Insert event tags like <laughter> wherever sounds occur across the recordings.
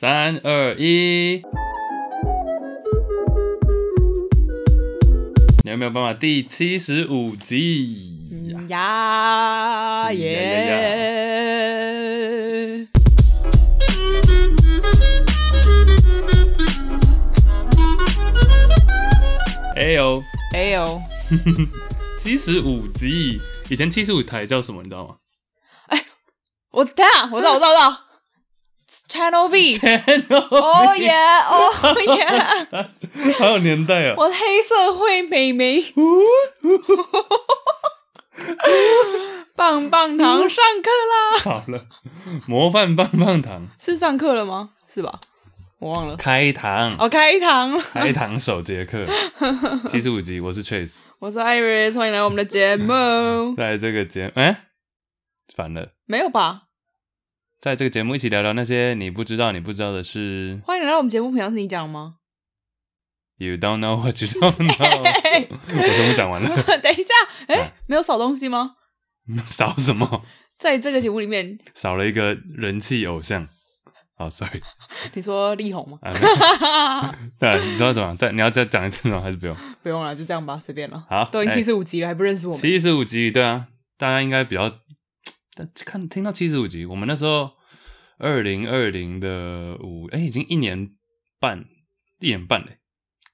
三二一，你有没有办法？第七十五集呀耶！哎呦哎呦，<laughs> 七十五集，以前七十五台叫什么？你知道吗？哎，我等下，我知道，我知道，我知道。Channel V，Oh yeah，Oh yeah，<laughs> 好有年代啊！我黑社会妹妹，棒棒糖上课啦！好了，模范棒棒糖是上课了吗？是吧？我忘了。开堂哦，开堂，开堂首节课，<laughs> 七十五集，我是 Chase，我是 Iris，欢迎来我们的节目。<laughs> 在这个节目，哎，反了，没有吧？在这个节目一起聊聊那些你不知道、你不知道的事。欢迎来到我们节目，平常是你讲吗？You don't know what you don't know。<laughs> 我全部讲完了。<laughs> 等一下，哎、欸，没有少东西吗？<laughs> 少什么？在这个节目里面，少了一个人气偶像。哦、oh,，sorry。你说力宏吗？对，你知道怎么？再你要再讲一次吗？还是不用？不用了，就这样吧，随便了。好，都已经七十五集了、欸，还不认识我们？七十五集，对啊，大家应该比较。但看听到七十五集，我们那时候二零二零的五，哎，已经一年半，一年半嘞。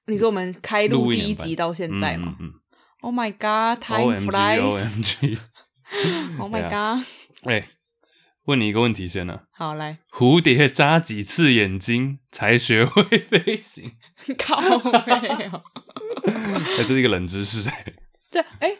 你说我们开录第一集到现在吗？嗯，嗯，嗯，Oh my God，Time flies！OMG，Oh <laughs> Oh my God！哎，问你一个问题先呢、啊。好，来。蝴蝶眨几次眼睛才学会飞行？<laughs> 靠背哦！<laughs> 哎，这是一个冷知识哎。这哎。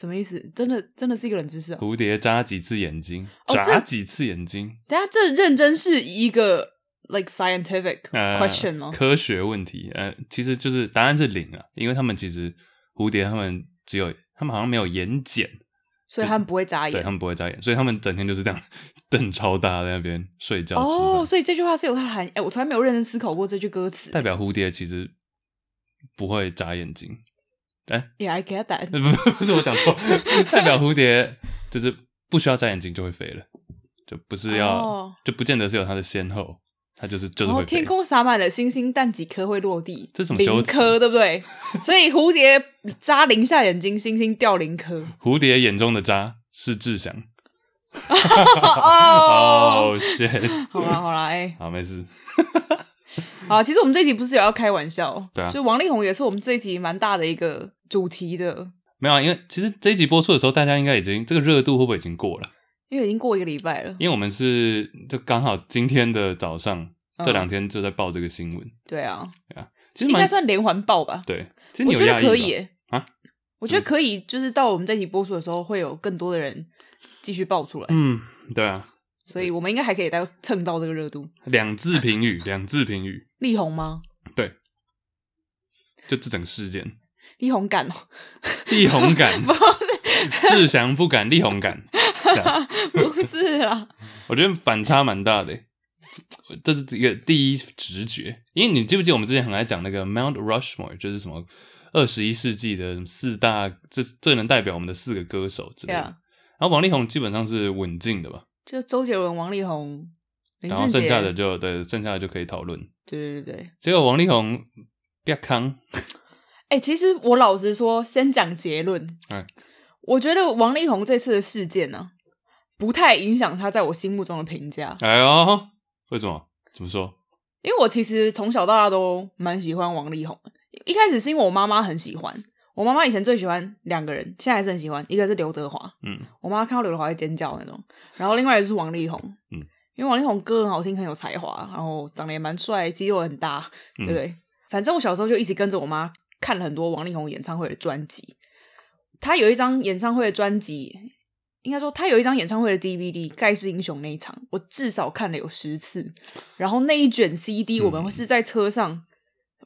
什么意思？真的真的是一个冷知识啊！蝴蝶眨几次眼睛？眨几次眼睛？等下，这认真是一个 like scientific question 吗？呃，科学问题？呃，其实就是答案是零啊，因为他们其实蝴蝶他们只有他们好像没有眼睑，所以他们不会眨眼。对，他们不会眨眼，所以他们整天就是这样瞪超大在那边睡觉。哦，所以这句话是有它的含义。哎，我从来没有认真思考过这句歌词，代表蝴蝶其实不会眨眼睛。哎，Yeah, I get that。<laughs> 不不不是我讲错，<laughs> 代表蝴蝶就是不需要眨眼睛就会飞了，就不是要，oh. 就不见得是有它的先后，它就是就是会飞。天空洒满了星星，但几颗会落地？这是什么羞耻？零颗，对不对？<laughs> 所以蝴蝶眨零下眼睛，星星掉零颗。蝴蝶眼中的渣是志祥。哦，oh, shit！好啦好啦，哎，好没事。好，其实我们这一集不是有要开玩笑，对啊，就王力宏也是我们这一集蛮大的一个主题的。没有啊，因为其实这一集播出的时候，大家应该已经这个热度会不会已经过了？因为已经过一个礼拜了。因为我们是就刚好今天的早上，嗯、这两天就在报这个新闻。对啊，对啊，其实应该算连环报吧？对，其实我觉得可以耶啊，我觉得可以，就是到我们这一集播出的时候，会有更多的人继续爆出来。嗯，对啊。所以我们应该还可以再蹭到这个热度。两字评语，两字评语。<laughs> 力宏吗？对，就这整个事件。力宏感哦，力宏感，<laughs> 不是志祥不敢，力宏感，<laughs> 不是啦。我觉得反差蛮大的，这是一个第一直觉。因为你记不记得我们之前很爱讲那个 Mount Rushmore，就是什么二十一世纪的四大，这最能代表我们的四个歌手之类的。然后王力宏基本上是稳进的吧？就周杰伦、王力宏，然后剩下的就对，剩下的就可以讨论。对对对，结果王力宏别康。哎、欸，其实我老实说，先讲结论。嗯，我觉得王力宏这次的事件呢、啊，不太影响他在我心目中的评价。哎呦，为什么？怎么说？因为我其实从小到大都蛮喜欢王力宏。一开始是因为我妈妈很喜欢。我妈妈以前最喜欢两个人，现在还是很喜欢。一个是刘德华，嗯，我妈看到刘德华会尖叫那种。然后另外一个是王力宏，嗯，因为王力宏歌很好听，很有才华，然后长得也蛮帅，肌肉也很大，对不对？嗯、反正我小时候就一直跟着我妈看了很多王力宏演唱会的专辑。他有一张演唱会的专辑，应该说他有一张演唱会的 DVD，《盖世英雄》那一场，我至少看了有十次。然后那一卷 CD，我们是在车上。嗯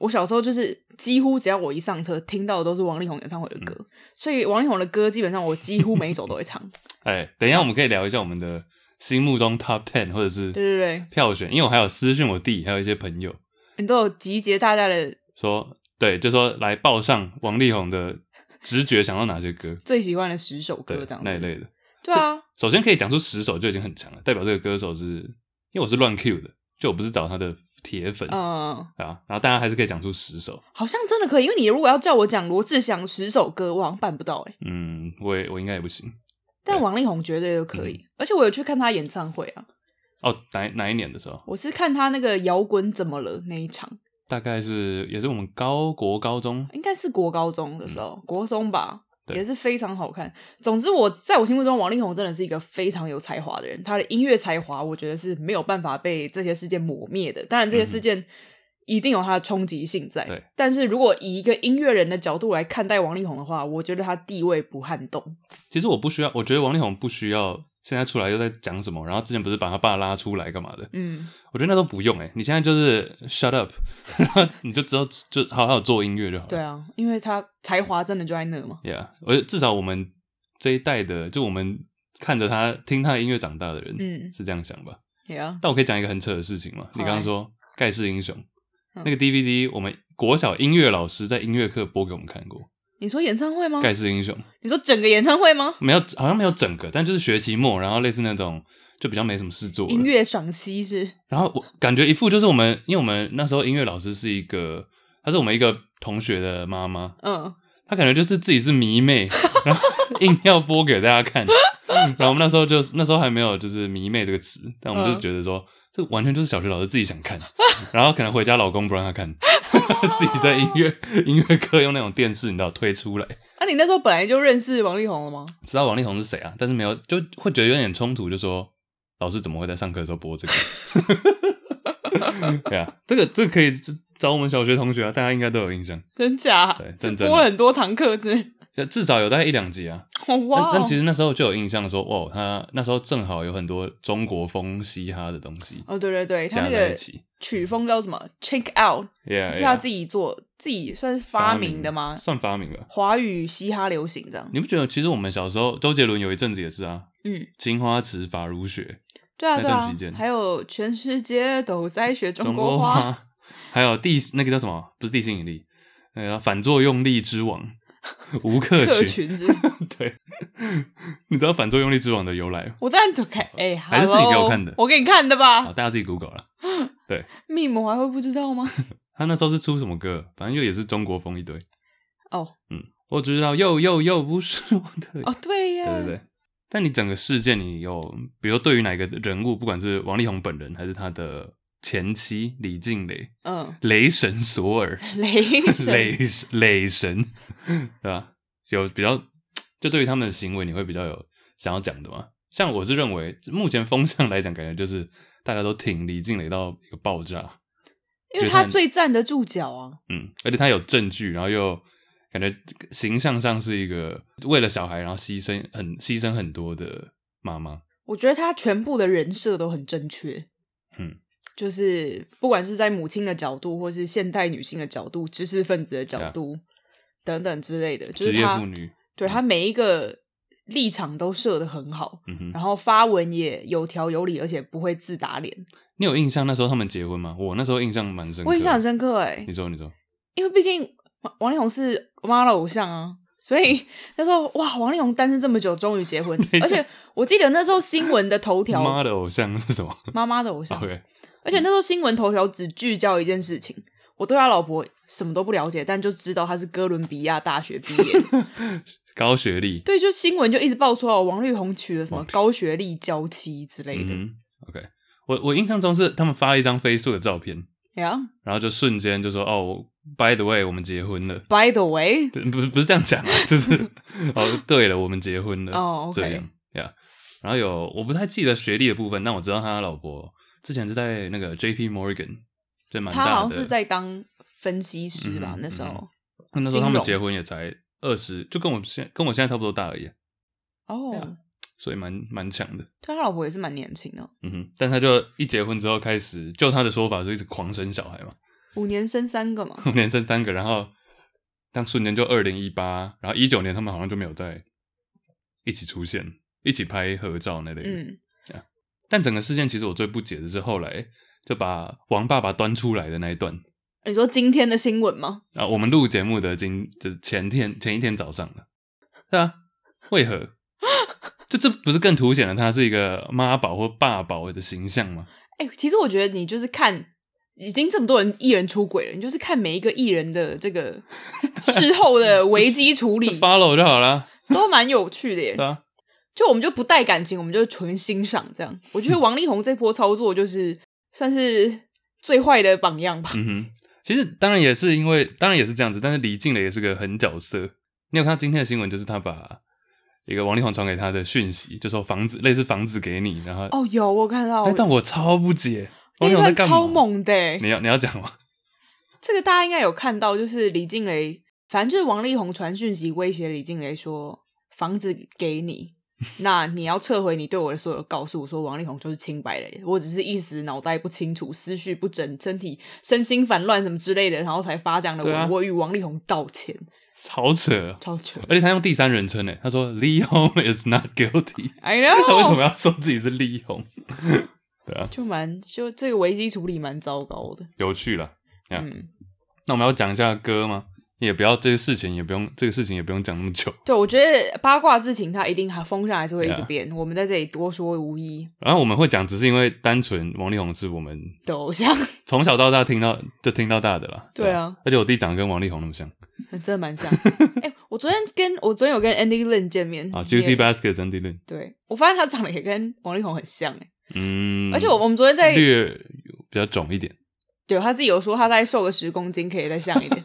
我小时候就是几乎只要我一上车，听到的都是王力宏演唱会的歌，嗯、所以王力宏的歌基本上我几乎每一首都会唱。<laughs> 哎，等一下我们可以聊一下我们的心目中 Top Ten 或者是对对对票选，因为我还有私讯我弟，还有一些朋友，你都有集结大家的说，对，就说来报上王力宏的直觉想到哪些歌，最喜欢的十首歌这样那一类的。对啊，首先可以讲出十首就已经很强了，代表这个歌手是因为我是乱 Q 的。就我不是找他的铁粉，嗯，啊，然后大家还是可以讲出十首，好像真的可以，因为你如果要叫我讲罗志祥十首歌，我好像办不到哎。嗯，我也我应该也不行，但王力宏绝对都可以，嗯、而且我有去看他演唱会啊。哦，哪哪一年的时候？我是看他那个摇滚怎么了那一场，大概是也是我们高国高中，应该是国高中的时候，嗯、国中吧。也是非常好看。总之，我在我心目中，王力宏真的是一个非常有才华的人。他的音乐才华，我觉得是没有办法被这些事件抹灭的。当然，这些事件一定有它的冲击性在。对，但是如果以一个音乐人的角度来看待王力宏的话，我觉得他地位不撼动。其实我不需要，我觉得王力宏不需要。现在出来又在讲什么？然后之前不是把他爸拉出来干嘛的？嗯，我觉得那都不用哎、欸。你现在就是 shut up，<laughs> 然后你就知道就好好做音乐就好。对啊，因为他才华真的就在那嘛。Yeah，而至少我们这一代的，就我们看着他听他的音乐长大的人，嗯，是这样想吧？Yeah。但我可以讲一个很扯的事情嘛？你刚刚说《盖世英雄》嗯、那个 DVD，我们国小音乐老师在音乐课播给我们看过。你说演唱会吗？盖世英雄。你说整个演唱会吗？没有，好像没有整个，但就是学期末，然后类似那种就比较没什么事做，音乐赏析是。然后我感觉一副就是我们，因为我们那时候音乐老师是一个，她是我们一个同学的妈妈，嗯，她感觉就是自己是迷妹，<laughs> 然后硬要播给大家看。然后我们那时候就那时候还没有就是迷妹这个词，但我们就觉得说。嗯这完全就是小学老师自己想看，然后可能回家老公不让他看，<laughs> 自己在音乐音乐课用那种电视，你知道推出来。那、啊、你那时候本来就认识王力宏了吗？知道王力宏是谁啊？但是没有，就会觉得有点冲突，就说老师怎么会在上课的时候播这个？<laughs> 对啊，这个这个可以找我们小学同学啊，大家应该都有印象。真假？对，真真播了很多堂课，真。至少有大概一两集啊！但其实那时候就有印象说，哇，他那时候正好有很多中国风嘻哈的东西。哦，对对对，他那个曲风叫什么？Check Out，yeah, 是他自己做，自己算是发明的吗？算发明了。华语嘻哈流行这样。你不觉得其实我们小时候，周杰伦有一阵子也是啊，嗯，青花瓷法如雪，对啊，那段时间还有全世界都在学中国话，国还有地那个叫什么？不是地心引力，那个反作用力之王。<laughs> 吴克群，群 <laughs> 对，你知道反作用力之王的由来？我当然都看，哎、欸，还是自己给我看的，我给你看的吧。好，大家自己 Google 了。<gasps> 对，密谋还会不知道吗？<laughs> 他那时候是出什么歌？反正又也是中国风一堆。哦，嗯，我知道，又又又不是我的。哦，对呀，对对对。但你整个事件，你有，比如对于哪个人物，不管是王力宏本人，还是他的。前妻李静蕾，嗯，雷神索尔，雷 <laughs> 雷雷神，<laughs> 对吧？有比较，就对于他们的行为，你会比较有想要讲的吗？像我是认为，目前风向来讲，感觉就是大家都挺李静蕾到一个爆炸，因为他最站得住脚啊。嗯，而且他有证据，然后又感觉形象上是一个为了小孩，然后牺牲很牺牲很多的妈妈。我觉得他全部的人设都很正确。嗯。就是不管是在母亲的角度，或是现代女性的角度，知识分子的角度、yeah. 等等之类的，就是她妇女，对她每一个立场都设的很好，嗯，然后发文也有条有理，而且不会自打脸。你有印象那时候他们结婚吗？我那时候印象蛮深刻，我印象很深刻哎、欸。你说，你说，因为毕竟王力宏是我妈的偶像啊，所以 <laughs> 那时候哇，王力宏单身这么久，终于结婚，而且我记得那时候新闻的头条，妈的偶像是什么？妈妈的偶像。Okay. 而且那时候新闻头条只聚焦一件事情，我对他老婆什么都不了解，但就知道他是哥伦比亚大学毕业，高学历。对，就新闻就一直爆出来王力宏娶了什么高学历娇妻之类的。嗯、OK，我我印象中是他们发了一张 Facebook 的照片，呀、yeah.，然后就瞬间就说哦，By the way，我们结婚了。By the way，不不是这样讲啊，就是 <laughs> 哦，对了，我们结婚了。哦、oh, 这样呀。Yeah. 然后有我不太记得学历的部分，但我知道他老婆。之前是在那个 J P Morgan，就蛮大的。他好像是在当分析师吧，嗯、那时候。那时候他们结婚也才二十，就跟我现跟我现在差不多大而已。哦、oh. 啊，所以蛮蛮强的。对他老婆也是蛮年轻的。嗯哼，但他就一结婚之后开始，就他的说法是一直狂生小孩嘛。五年生三个嘛。五年生三个，然后当瞬间就二零一八，然后一九年他们好像就没有在一起出现，一起拍合照那类的。嗯。但整个事件其实我最不解的是后来就把王爸爸端出来的那一段。你说今天的新闻吗？啊，我们录节目的今就是前天前一天早上的，对啊，为何？就这不是更凸显了他是一个妈宝或爸宝的形象吗？哎、欸，其实我觉得你就是看，已经这么多人艺人出轨了，你就是看每一个艺人的这个 <laughs> 事后的危机处理，follow 就好了，都蛮有趣的耶。对啊，就我们就不带感情，我们就纯欣赏这样。我觉得王力宏这波操作就是算是最坏的榜样吧。嗯哼，其实当然也是因为，当然也是这样子，但是李静蕾也是个狠角色。你有看到今天的新闻，就是他把。一个王力宏传给他的讯息，就说房子类似房子给你，然后哦有我看到，但我超不解，王力宏在干嘛？超猛的，你要你要讲吗？<laughs> 这个大家应该有看到，就是李静蕾，反正就是王力宏传讯息威胁李静蕾说房子给你，<laughs> 那你要撤回你对我的所有告诉，说王力宏就是清白的，我只是一时脑袋不清楚，思绪不整，身体身心烦乱什么之类的，然后才发这样的文，啊、我与王力宏道歉。超扯，超扯！而且他用第三人称诶，他说 Lee Hong is not guilty。<laughs> I know。<laughs> 他为什么要说自己是 Lee Hong？对啊，就蛮就这个危机处理蛮糟糕的。有趣了，嗯。那我们要讲一下歌吗？也不要这个事情，也不用这个事情，也不用讲那么久。<laughs> 对，我觉得八卦事情它一定还风向还是会一直变。Yeah. 我们在这里多说无益。然后我们会讲，只是因为单纯王力宏是我们的偶像，从小到大听到就听到大的了。对啊，而且我弟长得跟王力宏那么像，<laughs> 真的蛮像。<laughs> 哎、欸，我昨天跟我昨天有跟 Andy Lin 见面啊，Juicy Baskets Andy Lin。对，我发现他长得也跟王力宏很像哎。嗯，而且我我们昨天在略比较肿一点。对，他自己有说，他再瘦个十公斤可以再像一点。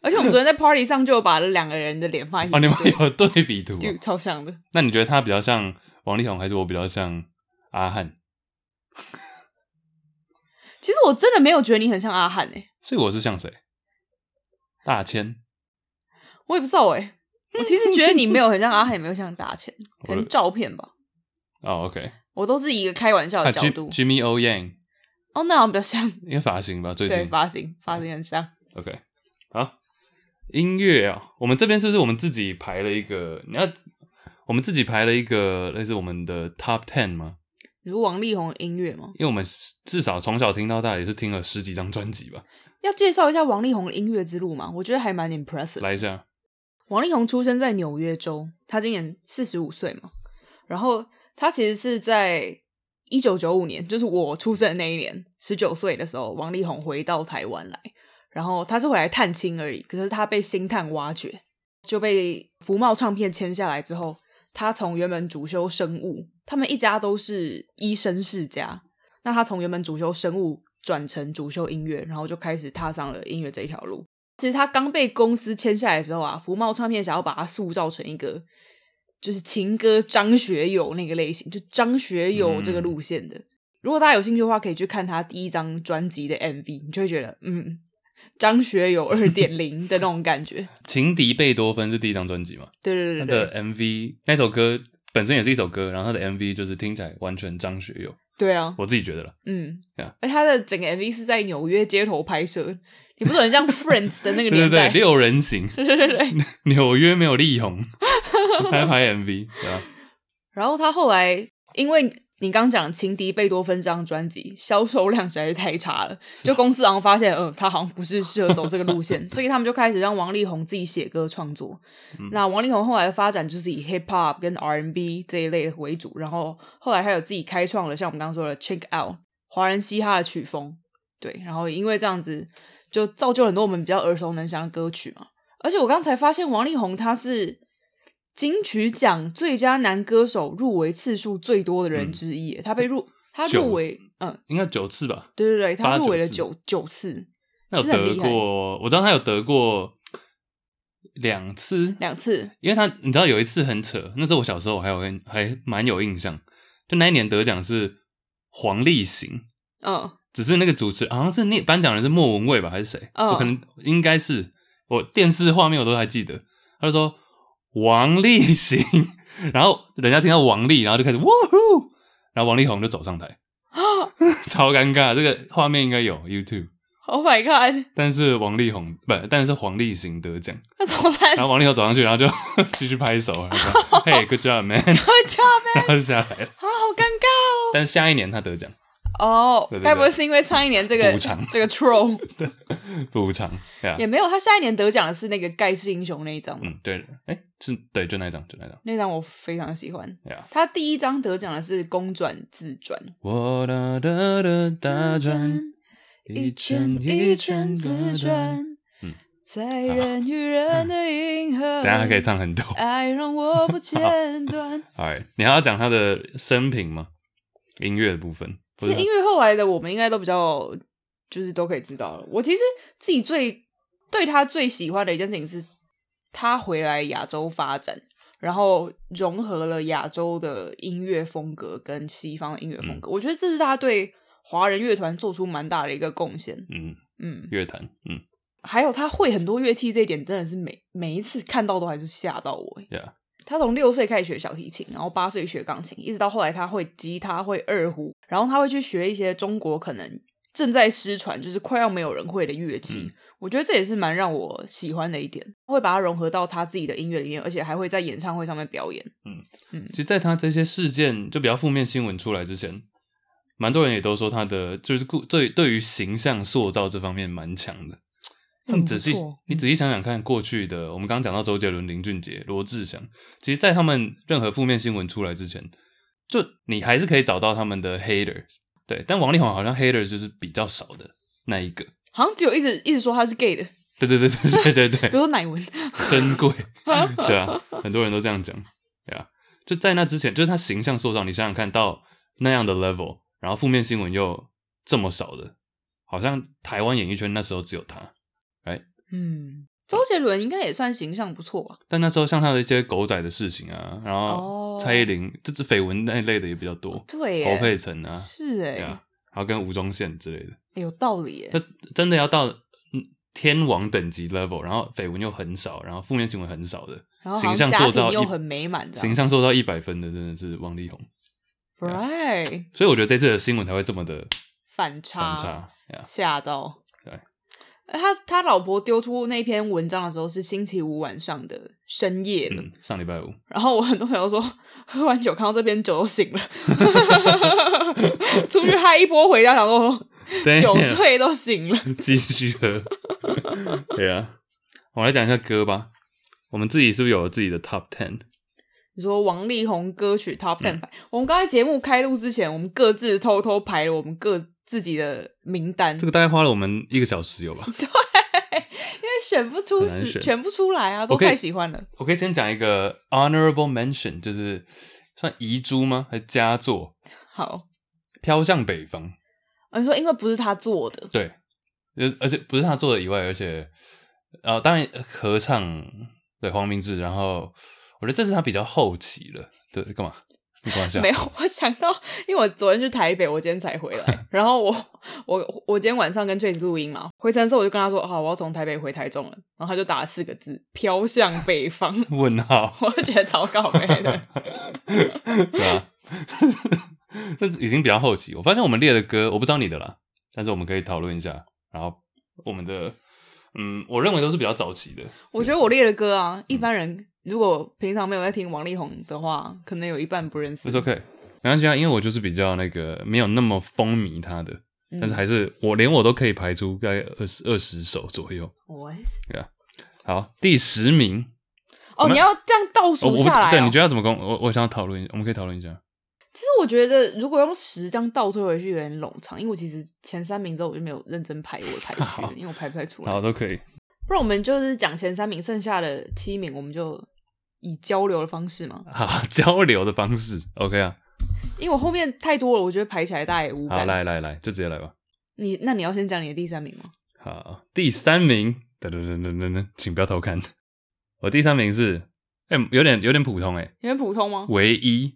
而且我们昨天在 party 上就有把两个人的脸放一起。哦，你们有对比图，就超像的。那你觉得他比较像王力宏，还是我比较像阿汉？<laughs> 其实我真的没有觉得你很像阿汉诶、欸。所以我是像谁？大千？我也不知道诶、欸。<laughs> 我其实觉得你没有很像阿汉，也没有像大千，可能照片吧。哦，OK。我都是以一个开玩笑的角度。啊、Jimmy O Yang。哦，那好像比较像，<laughs> 因为发型吧，最近对发型发型很像。OK，好，音乐啊，我们这边是不是我们自己排了一个？你要我们自己排了一个类似我们的 Top Ten 吗？你说王力宏的音乐吗？因为我们至少从小听到大，也是听了十几张专辑吧。要介绍一下王力宏的音乐之路嘛？我觉得还蛮 impressive。来一下，王力宏出生在纽约州，他今年四十五岁嘛，然后他其实是在。一九九五年，就是我出生的那一年，十九岁的时候，王力宏回到台湾来，然后他是回来探亲而已。可是他被星探挖掘，就被福茂唱片签下来之后，他从原本主修生物，他们一家都是医生世家，那他从原本主修生物转成主修音乐，然后就开始踏上了音乐这一条路。其实他刚被公司签下来的时候啊，福茂唱片想要把他塑造成一个。就是情歌张学友那个类型，就张学友这个路线的。嗯、如果大家有兴趣的话，可以去看他第一张专辑的 MV，你就会觉得，嗯，张学友二点零的那种感觉。<laughs> 情敌贝多芬是第一张专辑嘛？对对对对。他的 MV 那首歌本身也是一首歌，然后他的 MV 就是听起来完全张学友。对啊，我自己觉得了。嗯。而他的整个 MV 是在纽约街头拍摄，你不是很像 Friends 的那个 <laughs> 年代？对对对，六人行。<laughs> 对对对，纽约没有力宏。还 <laughs> 拍 MV，对啊。然后他后来，因为你刚讲《情敌贝多芬》这张专辑销售量实在是太差了，就公司好像发现，嗯，他好像不是适合走这个路线，<laughs> 所以他们就开始让王力宏自己写歌创作。嗯、那王力宏后来的发展就是以 Hip Hop 跟 R&B 这一类的为主，然后后来还有自己开创了像我们刚刚说的 check out 华人嘻哈的曲风，对。然后因为这样子，就造就很多我们比较耳熟能详的歌曲嘛。而且我刚才发现王力宏他是。金曲奖最佳男歌手入围次数最多的人之一，嗯、他被入他入围，嗯，应该九次吧？对对对，他入围了九九次。他有得过，我知道他有得过两次，两次。因为他你知道有一次很扯，那时候我小时候我还有还还蛮有印象，就那一年得奖是黄立行，嗯，只是那个主持好像是那颁奖人是莫文蔚吧，还是谁？嗯，我可能应该是。我电视画面我都还记得，他就说。王力行，<laughs> 然后人家听到王力，然后就开始哇呼，然后王力宏就走上台，<laughs> 超尴尬。这个画面应该有 YouTube。Oh my god！但是王力宏不，但是黄立行得奖，那怎么办？然后王力宏走上去，然后就 <laughs> 继续拍手，然后：“Hey，good job，man！” Good job，man！然后就下来了。啊，好尴尬哦。但是下一年他得奖。哦，该不会是因为上一年这个这个 troll <laughs> 对补偿也没有，他下一年得奖的是那个盖世英雄那一张。嗯，对，哎，是对，就那一张，就那张，那张我非常喜欢。他第一张得奖的是公转自转。我的的的大转，一圈一圈自转。嗯，在人与人的银河。<laughs> 等下还可以唱很多。爱让我不间断。<laughs> 哎，你还要讲他的生平吗？音乐的部分。其实音乐后来的我们应该都比较，就是都可以知道了。我其实自己最对他最喜欢的一件事情是，他回来亚洲发展，然后融合了亚洲的音乐风格跟西方的音乐风格。嗯、我觉得这是他对华人乐团做出蛮大的一个贡献。嗯嗯，乐团嗯，还有他会很多乐器，这一点真的是每每一次看到都还是吓到我。Yeah. 他从六岁开始学小提琴，然后八岁学钢琴，一直到后来他会吉他、会二胡，然后他会去学一些中国可能正在失传，就是快要没有人会的乐器。嗯、我觉得这也是蛮让我喜欢的一点，他会把它融合到他自己的音乐里面，而且还会在演唱会上面表演。嗯嗯，其实，在他这些事件就比较负面新闻出来之前，蛮多人也都说他的就是故对对于形象塑造这方面蛮强的。你仔细，你仔细想想看，过去的我们刚刚讲到周杰伦、林俊杰、罗志祥，其实，在他们任何负面新闻出来之前，就你还是可以找到他们的 haters，对。但王力宏好像 haters 就是比较少的那一个，好像只有一直一直说他是 gay 的，对对对对对对对，<laughs> 比如说乃文，深贵，<laughs> 对啊，很多人都这样讲，对啊。就在那之前，就是他形象塑造，你想想看到那样的 level，然后负面新闻又这么少的，好像台湾演艺圈那时候只有他。哎，嗯，周杰伦应该也算形象不错吧？但那时候像他的一些狗仔的事情啊，然后蔡依林这是绯闻那一类的也比较多，哦、对，侯佩岑啊，是哎，还有跟吴宗宪之类的，有道理那，真的要到天王等级 level，然后绯闻又很少，然后负面新闻很少的，然后形象塑造又很美满，形象做到一百分的真的是王力宏，right，所以我觉得这次的新闻才会这么的反差，反差，吓到。他他老婆丢出那篇文章的时候是星期五晚上的深夜了，嗯、上礼拜五。然后我很多朋友说，喝完酒看到这篇酒都醒了，<laughs> 出去嗨一波回家，想说酒醉都醒了，<laughs> 继续喝。对啊，我来讲一下歌吧。我们自己是不是有了自己的 Top Ten？你说王力宏歌曲 Top Ten 排，嗯、我们刚才节目开录之前，我们各自偷偷排了我们各。自己的名单，这个大概花了我们一个小时有吧？<laughs> 对，因为选不出，选不出来啊，都太喜欢了。我可以，先讲一个 honorable mention，就是算遗珠吗？还是佳作？好，飘向北方。你说因为不是他做的，对，而且不是他做的以外，而且呃，当然合唱对黄明志，然后我觉得这是他比较后期了，对，干嘛？没有，我想到，因为我昨天去台北，我今天才回来。<laughs> 然后我我我今天晚上跟 Trace 录音嘛，回程的时候我就跟他说：“好，我要从台北回台中了。”然后他就打了四个字：“飘向北方。”问号，<laughs> 我就觉得超搞笑的。<laughs> 对啊，这已经比较后期。我发现我们列的歌，我不知道你的啦，但是我们可以讨论一下。然后我们的，嗯，我认为都是比较早期的。我觉得我列的歌啊，一般人。如果平常没有在听王力宏的话，可能有一半不认识。是 OK，没关系啊，因为我就是比较那个没有那么风靡他的，嗯、但是还是我连我都可以排出大概二十二十首左右。喂，对啊，好，第十名。哦，你要这样倒数下来、哦？对，你觉得要怎么讲？我我想要讨论，我们可以讨论一下。其实我觉得，如果用十这样倒退回去有点冗长，因为我其实前三名之后我就没有认真排我的排序，<laughs> 因为我排不太出来。好，都可以。不然我们就是讲前三名，剩下的七名我们就以交流的方式嘛。好，<laughs> 交流的方式，OK 啊。因为我后面太多了，我觉得排起来大概也无感。好，来来来，就直接来吧。你那你要先讲你的第三名吗？好，第三名，噔噔噔噔噔噔，请不要偷看。我第三名是，哎、欸，有点有点普通、欸，哎，有点普通吗？唯一。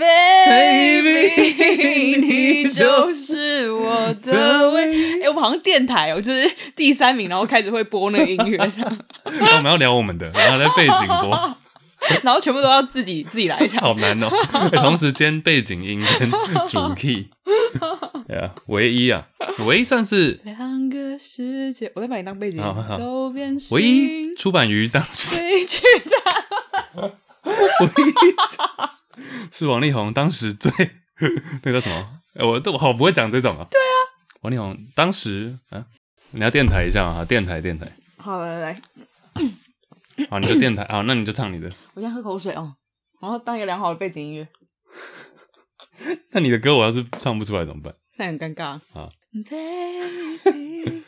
Baby，<laughs> 你就是我的唯一。哎、欸，我们好像电台哦、喔，就是第三名，然后开始会播那个音乐。那我们要聊我们的，然后在背景播，<laughs> 然后全部都要自己自己来唱，好难哦、喔。同时间背景音跟主 key，对啊，唯一啊，唯一算是两个世界。我再把你当背景，好好好。唯一出版于当时，<laughs> 唯一。<laughs> 是王力宏当时最 <laughs> 那个叫什么？我都我好不会讲这种啊。对啊，王力宏当时啊，你要电台一下啊，电台电台。好，来来来，好，你就电台，好，那你就唱你的。我先喝口水哦，然后当一个良好的背景音乐。<laughs> 那你的歌我要是唱不出来怎么办？那很尴尬啊。Baby,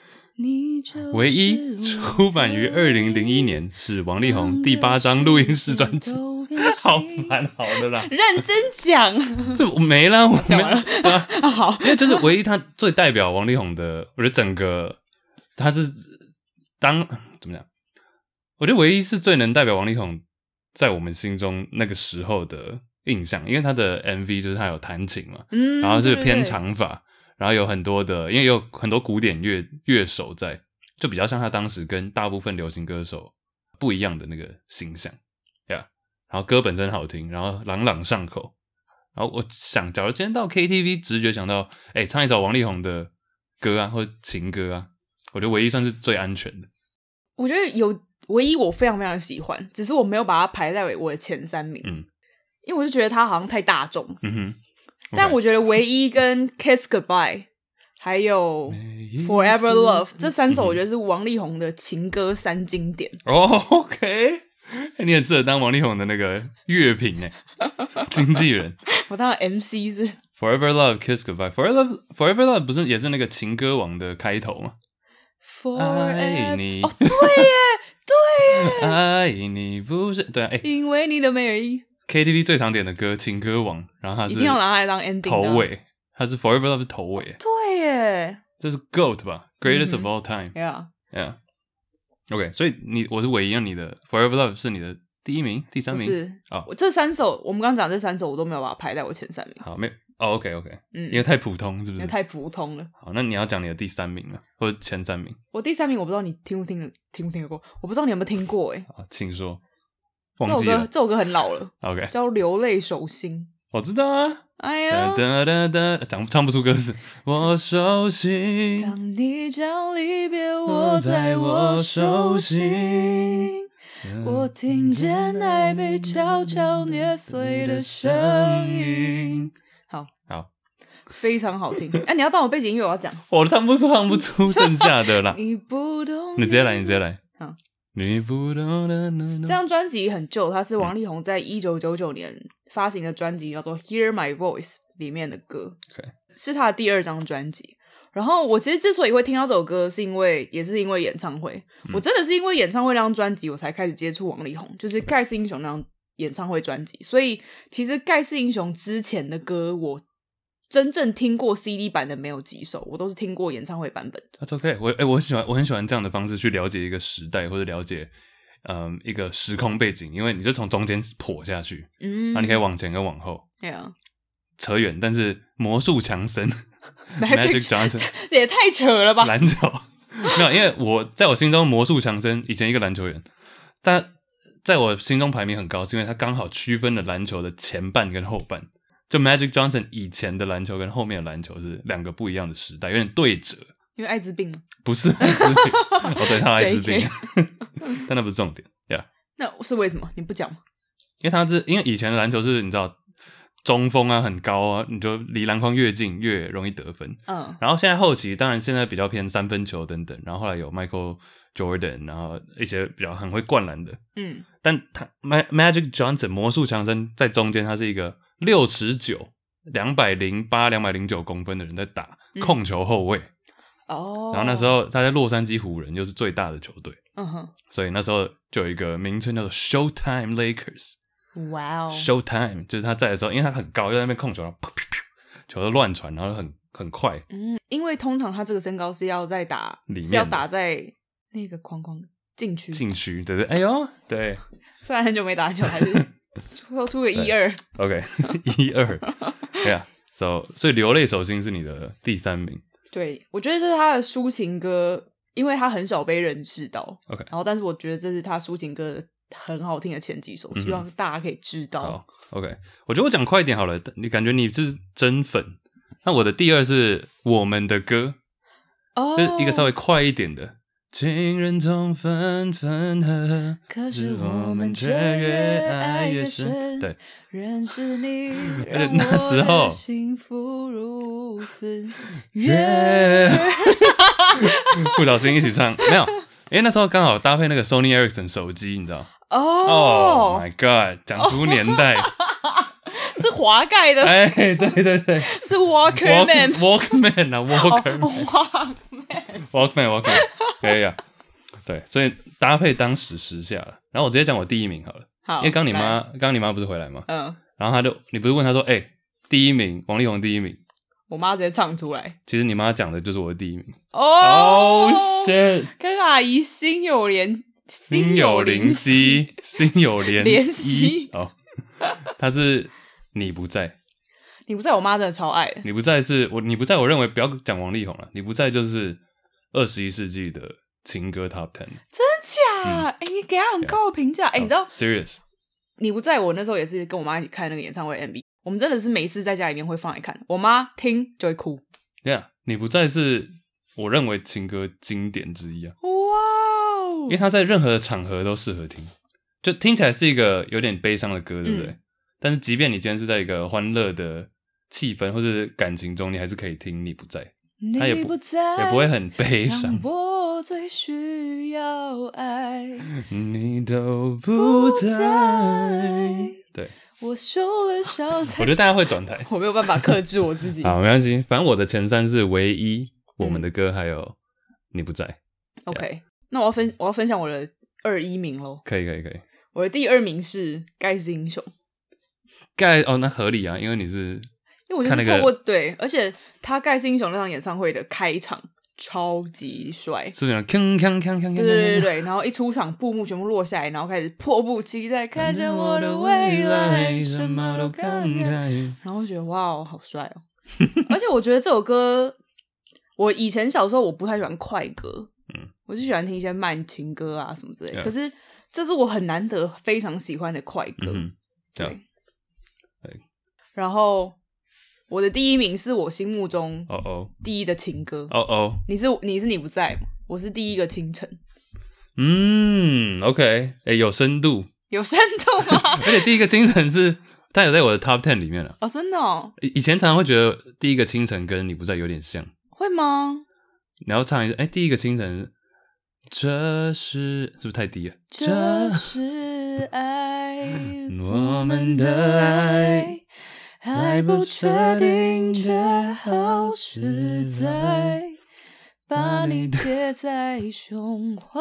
唯一出版于二零零一年是王力宏第八张录音室专辑，<laughs> 好烦好的啦。认真讲，这我没了，我讲完了。<laughs> 好，因为就是唯一他最代表王力宏的，我觉得整个他是当怎么讲？我觉得唯一是最能代表王力宏在我们心中那个时候的印象，因为他的 MV 就是他有弹琴嘛，嗯，然后是偏长发。然后有很多的，因为有很多古典乐乐手在，就比较像他当时跟大部分流行歌手不一样的那个形象，呀、yeah。然后歌本身好听，然后朗朗上口。然后我想，假如今天到 KTV，直觉想到，哎，唱一首王力宏的歌啊，或者情歌啊，我觉得唯一算是最安全的。我觉得有唯一我非常非常喜欢，只是我没有把它排在我的前三名，嗯，因为我就觉得它好像太大众，嗯哼。但我觉得唯一跟 Kiss Goodbye 还有 Forever Love 这三首，我觉得是王力宏的情歌三经典。哦、oh,，OK，你很适合当王力宏的那个乐评诶，<laughs> 经纪人。我当 MC 是 Forever Love Kiss Goodbye，Forever Forever Love 不是也是那个情歌王的开头吗？Forever 爱你哦，对耶，对耶，<laughs> 爱你不是对啊，哎，因为你的美而已。KTV 最常点的歌《情歌王》，然后他是一定要拿来当 ending 头尾，他是 Forever Love 是头尾，对耶，这是 GOAT 吧，Greatest of all time，Yeah，Yeah，、嗯、OK，所以你我是唯一让你的 Forever Love 是你的第一名、第三名？是。啊，我这三首我们刚刚讲这三首我都没有把它排在我前三名，好，没哦，OK，OK，、okay, okay, 嗯，因为太普通是不是？因为太普通了。好，那你要讲你的第三名了，或者前三名？我第三名我不知道你听不听，听不听得过？我不知道你有没有听过？哎，好，请说。这首歌，这首歌很老了。OK，叫《流泪手心》。我知道啊。哎呀，哒哒哒，讲唱不出歌词。我手心，当你将离别握在我手心，我听见爱被悄悄捏碎的声音。好，好，非常好听。<laughs> 哎，你要当我背景音乐，我要讲。我唱不出，唱不出剩下的啦。<laughs> 你不懂，你直接来，你直接来。好。你不懂的这张专辑很旧，它是王力宏在一九九九年发行的专辑，叫做《Hear My Voice》里面的歌，Okay. 是他的第二张专辑。然后我其实之所以会听到这首歌，是因为也是因为演唱会。嗯、我真的是因为演唱会那张专辑，我才开始接触王力宏，就是《盖世英雄》那张演唱会专辑。所以其实《盖世英雄》之前的歌，我。真正听过 CD 版的没有几首，我都是听过演唱会版本的。That's OK，我哎、欸，我很喜欢，我很喜欢这样的方式去了解一个时代或者了解嗯一个时空背景，因为你就从中间破下去，嗯，那你可以往前跟往后，对啊，扯远。但是魔术强森，<laughs> Magic Johnson <laughs> 也太扯了吧？篮球没有，因为我在我心中魔术强森以前一个篮球员，但在我心中排名很高，是因为他刚好区分了篮球的前半跟后半。就 Magic Johnson 以前的篮球跟后面的篮球是两个不一样的时代，有点对折。因为艾滋病吗？不是艾滋病，<laughs> 哦，对，他艾滋病，<laughs> 但那不是重点，Yeah。那是为什么？你不讲吗？因为他是因为以前的篮球是你知道中锋啊很高啊，你就离篮筐越近越容易得分。嗯。然后现在后期当然现在比较偏三分球等等，然后后来有 Michael Jordan，然后一些比较很会灌篮的。嗯。但他 Magic Johnson 魔术强森在中间，他是一个。六尺九，两百零八，两百零九公分的人在打控球后卫哦。嗯、然后那时候他在洛杉矶湖人，又是最大的球队。嗯哼。所以那时候就有一个名称叫做 Showtime Lakers。哇哦。Showtime 就是他在的时候，因为他很高，就在那边控球，然后噗噗噗，球都乱传，然后很很快。嗯，因为通常他这个身高是要在打，里面是要打在那个框框禁区。禁区，对对。哎呦，对。<laughs> 虽然很久没打球，还是。<laughs> 出出个一二，OK，一二，对啊，So，所以流泪手心是你的第三名。对，我觉得这是他的抒情歌，因为他很少被人知道。OK，然后但是我觉得这是他抒情歌很好听的前几首，希望大家可以知道。OK，我觉得我讲快一点好了，你感觉你是真粉。那我的第二是我们的歌，哦，就是一个稍微快一点的。情人总分分合合，可是我们却越爱越深。对，认识你，<laughs> 那时候幸福如此远。<laughs> <laughs> 不小心一起唱，没有，因为那时候刚好搭配那个 Sony Ericsson 手机，你知道？哦、oh, oh my god，讲出年代。Oh. <laughs> 是滑盖的，哎，对对对，是 Walkman，Walkman 啊，Walkman，Walkman，Walkman，可以啊，对，所以搭配当时时下了。然后我直接讲我第一名好了，好，因为刚你妈，刚你妈不是回来吗？嗯，然后他就，你不是问他说，哎，第一名，王力宏第一名，我妈直接唱出来。其实你妈讲的就是我的第一名。哦，shit，跟阿姨心有连，心有灵犀，心有连连系。哦，他是。你不在，你不在我妈真的超爱。你不在是我，你不在我认为不要讲王力宏了。你不在就是二十一世纪的情歌 Top Ten，真假？哎、嗯欸，你给他很高的评价。哎、你知道、oh,？Serious？你不在我那时候也是跟我妈一起看那个演唱会 MV，我们真的是每次在家里面会放来看，我妈听就会哭。Yeah，你不在是我认为情歌经典之一啊。哇哦！因为他在任何的场合都适合听，就听起来是一个有点悲伤的歌，对不对？嗯但是，即便你今天是在一个欢乐的气氛或者感情中，你还是可以听。你不在，他也不也不会很悲伤。我最需要爱，你都不在。对，我受了伤。我觉得大家会转台，<laughs> 我没有办法克制我自己。好，没关系，反正我的前三是唯一我们的歌，还有你不在。OK. 那我要分我要分享我的二一名喽。可以，可以，可以。我的第二名是《盖世英雄》。盖哦，那合理啊，因为你是，因为我就是透过对，而且他盖世英雄那场演唱会的开场超级帅，是不是？锵锵锵锵锵，对对对，然后一出场，布幕全部落下来，然后开始迫不及待看见我的未来，什么都看看，然后觉得哇哦，好帅哦！<laughs> 而且我觉得这首歌，我以前小时候我不太喜欢快歌，嗯，我就喜欢听一些慢情歌啊什么之类的，可是这是我很难得非常喜欢的快歌，嗯、对。然后我的第一名是我心目中哦哦第一的情歌哦哦，你是你是你不在吗？我是第一个清晨。嗯，OK，哎，有深度，有深度吗？<laughs> 而且第一个清晨是它有在我的 Top Ten 里面了。哦，真的哦。以前常常会觉得第一个清晨跟你不在有点像，会吗？你要唱一下，哎，第一个清晨，这是是不是太低了？这是 <laughs> 爱，我们的爱。还不确定，却好实在，把你贴在胸怀。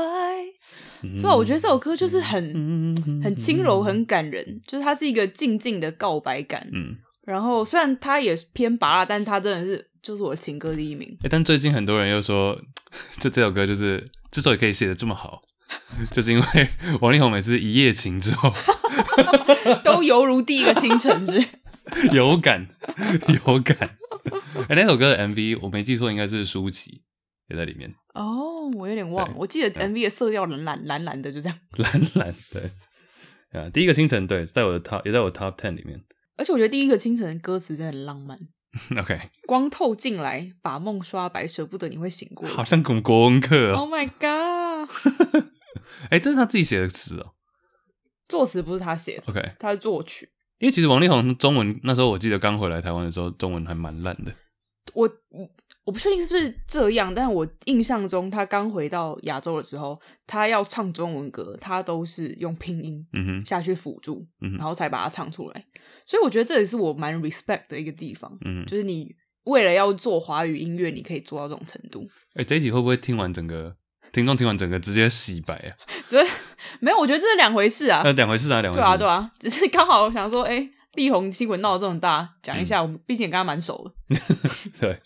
不知道，我觉得这首歌就是很很轻柔，很感人，就是它是一个静静的告白感。嗯，然后虽然它也偏拔，但它真的是就是我的情歌第一名。欸，但最近很多人又说，就这首歌就是之所以可以写的这么好，就是因为王力宏每次一夜情之后，都犹如第一个清晨是。<laughs> 有感，<laughs> 有感。哎、欸，那首歌的 MV 我没记错，应该是舒淇也在里面。哦，我有点忘，我记得 MV 的色调蓝蓝蓝蓝的，就这样。蓝蓝，对。啊，第一个清晨，对，在我的 top 也在我 top ten 里面。而且我觉得第一个清晨的歌词真的很浪漫。<laughs> OK。光透进来，把梦刷白，舍不得你会醒过。好像国国文课。Oh my god！哎、欸，这是他自己写的词哦。作词不是他写的，OK，他是作曲。因为其实王力宏中文那时候，我记得刚回来台湾的时候，中文还蛮烂的。我我不确定是不是这样，但我印象中他刚回到亚洲的时候，他要唱中文歌，他都是用拼音嗯下去辅助，嗯，然后才把它唱出来。所以我觉得这也是我蛮 respect 的一个地方，嗯，就是你为了要做华语音乐，你可以做到这种程度。哎、欸，这一集会不会听完整个？听众听完整个直接洗白啊！所以没有，我觉得这是两回事啊。呃，两回事啊，两回事。对啊，对啊，只是刚好想说，哎、欸，力宏新闻闹得这么大，讲一下。嗯、我们毕竟也跟他蛮熟的。<laughs> 对，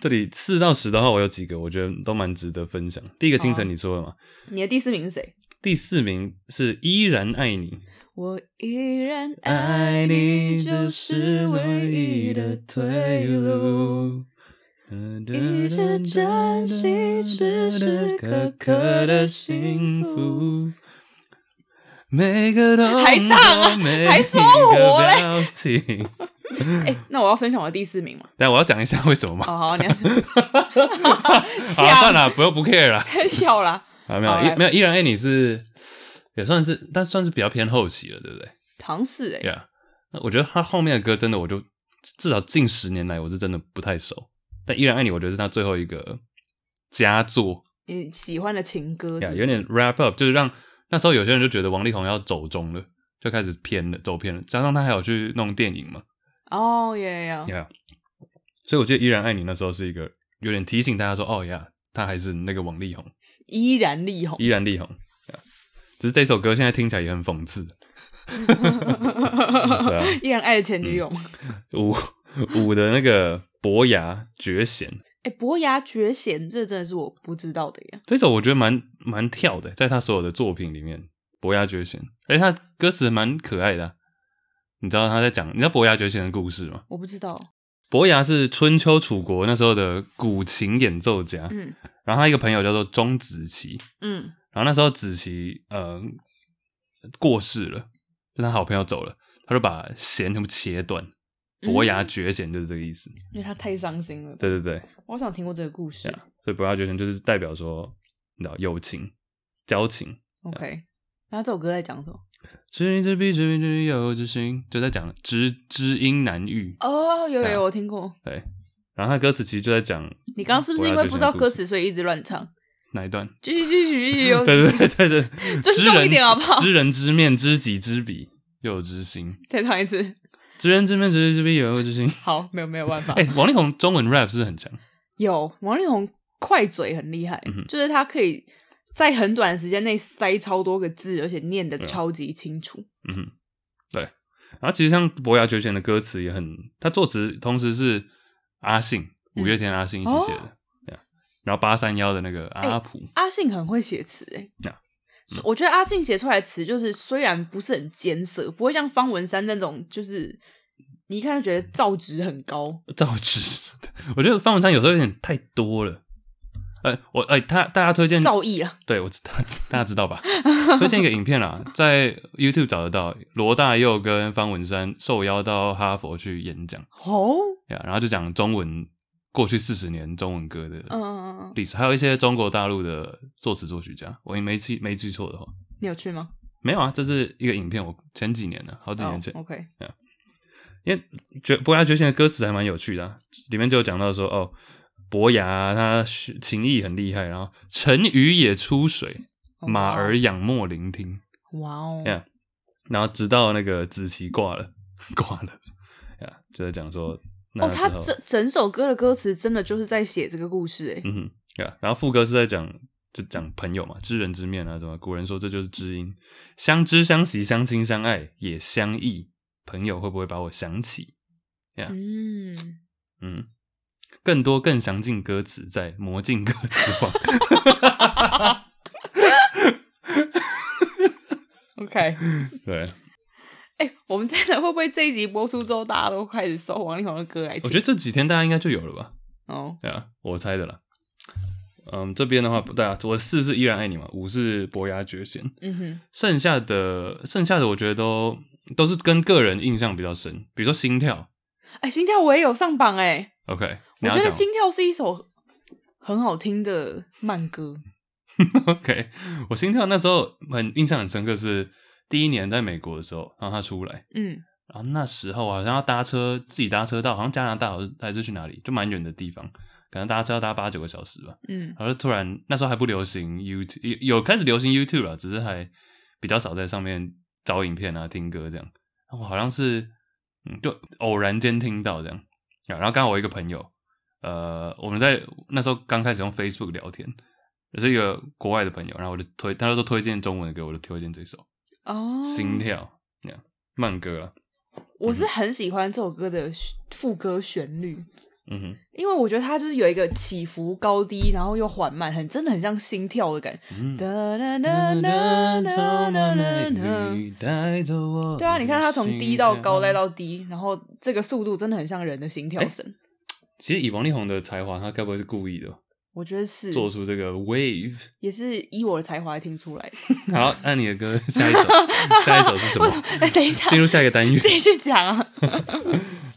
这里四到十的话，我有几个，我觉得都蛮值得分享。第一个清晨，你说了吗？你的第四名是谁？第四名是依然爱你。我依然爱你，就是唯一的退路。一直珍惜时时刻刻的幸福。每个都还唱啊，还说我嘞？<laughs> 哎、欸，那我要分享我的第四名嘛？但我要讲一下为什么吗？好好，你要 <laughs> <laughs> 好算了，不用不 care 了。太笑了。啊，没有，依没有，依然爱你是也算是，但算是比较偏后期了，对不对？唐氏哎。那我觉得他后面的歌真的，我就至少近十年来，我是真的不太熟。但依然爱你，我觉得是他最后一个佳作。你喜欢的情歌是是，呀，yeah, 有点 wrap up，就是让那时候有些人就觉得王力宏要走中了，就开始偏了，走偏了。加上他还有去弄电影嘛。哦耶呀呀。所以我记得依然爱你那时候是一个有点提醒大家说，哦呀，他还是那个王力宏。依然力宏，依然力宏。只是这首歌现在听起来也很讽刺。<laughs> 依然爱的前女友。五五的那个伯牙绝弦。哎、欸，伯牙绝弦，这真的是我不知道的呀。这首我觉得蛮蛮跳的，在他所有的作品里面，伯牙绝弦，而且他歌词蛮可爱的、啊。你知道他在讲，你知道伯牙绝弦的故事吗？我不知道。伯牙是春秋楚国那时候的古琴演奏家，嗯，然后他一个朋友叫做钟子期，嗯，然后那时候子期呃过世了，就他好朋友走了，他就把弦全部切断，伯牙绝弦就是这个意思，因为他太伤心了。对对对，我好想听过这个故事，所以伯牙绝弦就是代表说，你知道友情、交情。OK，那这首歌在讲什么？知音知彼，知彼知彼，有知心，就在讲知知音难遇哦，有有有，我听过。对，然后他歌词其实就在讲，你刚刚是不是因为不知道歌词，所以一直乱唱？哪一段？继续继续继续，对对对对，<laughs> 尊重一点好不好？知人知面，知己知彼，又有知心。再唱一次，知人知面，知己知彼，有知心。好，没有没有办法。哎，王力宏中文 rap 是很强，有王力宏快嘴很厉害，就是他可以。在很短的时间内塞超多个字，而且念得超级清楚。嗯，对。然后其实像《伯牙绝弦》的歌词也很，他作词同时是阿信，五月天阿信一起写的。对、嗯。然后八三幺的那个阿普，阿信很会写词诶。嗯、我觉得阿信写出来的词就是虽然不是很艰涩，不会像方文山那种，就是你一看就觉得造诣很高。造诣，<laughs> 我觉得方文山有时候有点太多了。哎、欸，我哎、欸，他大家推荐造诣啊？对，我知道，大家知道吧？<laughs> 推荐一个影片啦，在 YouTube 找得到，罗大佑跟方文山受邀到哈佛去演讲哦，呀，然后就讲中文过去四十年中文歌的历史，还有一些中国大陆的作词作曲家，我也没记没记错的话，你有去吗？没有啊，这是一个影片，我前几年的，好几年前。Oh, OK，因为觉伯牙绝弦的歌词还蛮有趣的、啊，里面就有讲到说哦。伯牙他琴艺很厉害，然后沉鱼也出水，马儿仰莫聆听。哇哦，呀，然后直到那个子期挂了，挂了，呀，就在讲说，哦，他整整首歌的歌词真的就是在写这个故事，哎，嗯哼，呀，然后副歌是在讲，就讲朋友嘛，知人知面啊，什么古人说这就是知音，相知相惜相亲相爱也相忆，朋友会不会把我想起？呀，嗯嗯。更多更详尽歌词在魔镜歌词网。<laughs> OK，对，哎、欸，我们真的会不会这一集播出之后，大家都开始搜王力宏的歌来听？我觉得这几天大家应该就有了吧？哦，oh. 对啊，我猜的啦。嗯，这边的话不，对啊，我四是依然爱你嘛，五是伯牙绝弦。嗯哼，剩下的剩下的，我觉得都都是跟个人印象比较深，比如说心跳。哎、欸，心跳我也有上榜哎。OK，我觉得《心跳》是一首很好听的慢歌。<laughs> OK，我《心跳》那时候很印象很深刻，是第一年在美国的时候，然后他出来，嗯，然后那时候好像要搭车，自己搭车到好像加拿大，还是去哪里，就蛮远的地方，可能搭车要搭八九个小时吧，嗯，然后突然那时候还不流行 YouTube，有开始流行 YouTube 了，只是还比较少在上面找影片啊、听歌这样，然后好像是嗯，就偶然间听到这样。然后刚好我一个朋友，呃，我们在那时候刚开始用 Facebook 聊天，也是一个国外的朋友，然后我就推，他就说推荐中文的歌，我就推荐这首哦，心跳，那样慢歌了。我是很喜欢这首歌的副歌旋律，嗯哼，因为我觉得它就是有一个起伏高低，然后又缓慢，很真的很像心跳的感觉。嗯、对啊，你看它从低到高，再到低，然后这个速度真的很像人的心跳声。其实以王力宏的才华，他该不会是故意的？我觉得是做出这个 wave，也是以我的才华听出来的。<laughs> 好，按你的歌，下一首，下一首是什么？<laughs> 哎，等一下，进入下一个单元，<laughs> 继续讲啊。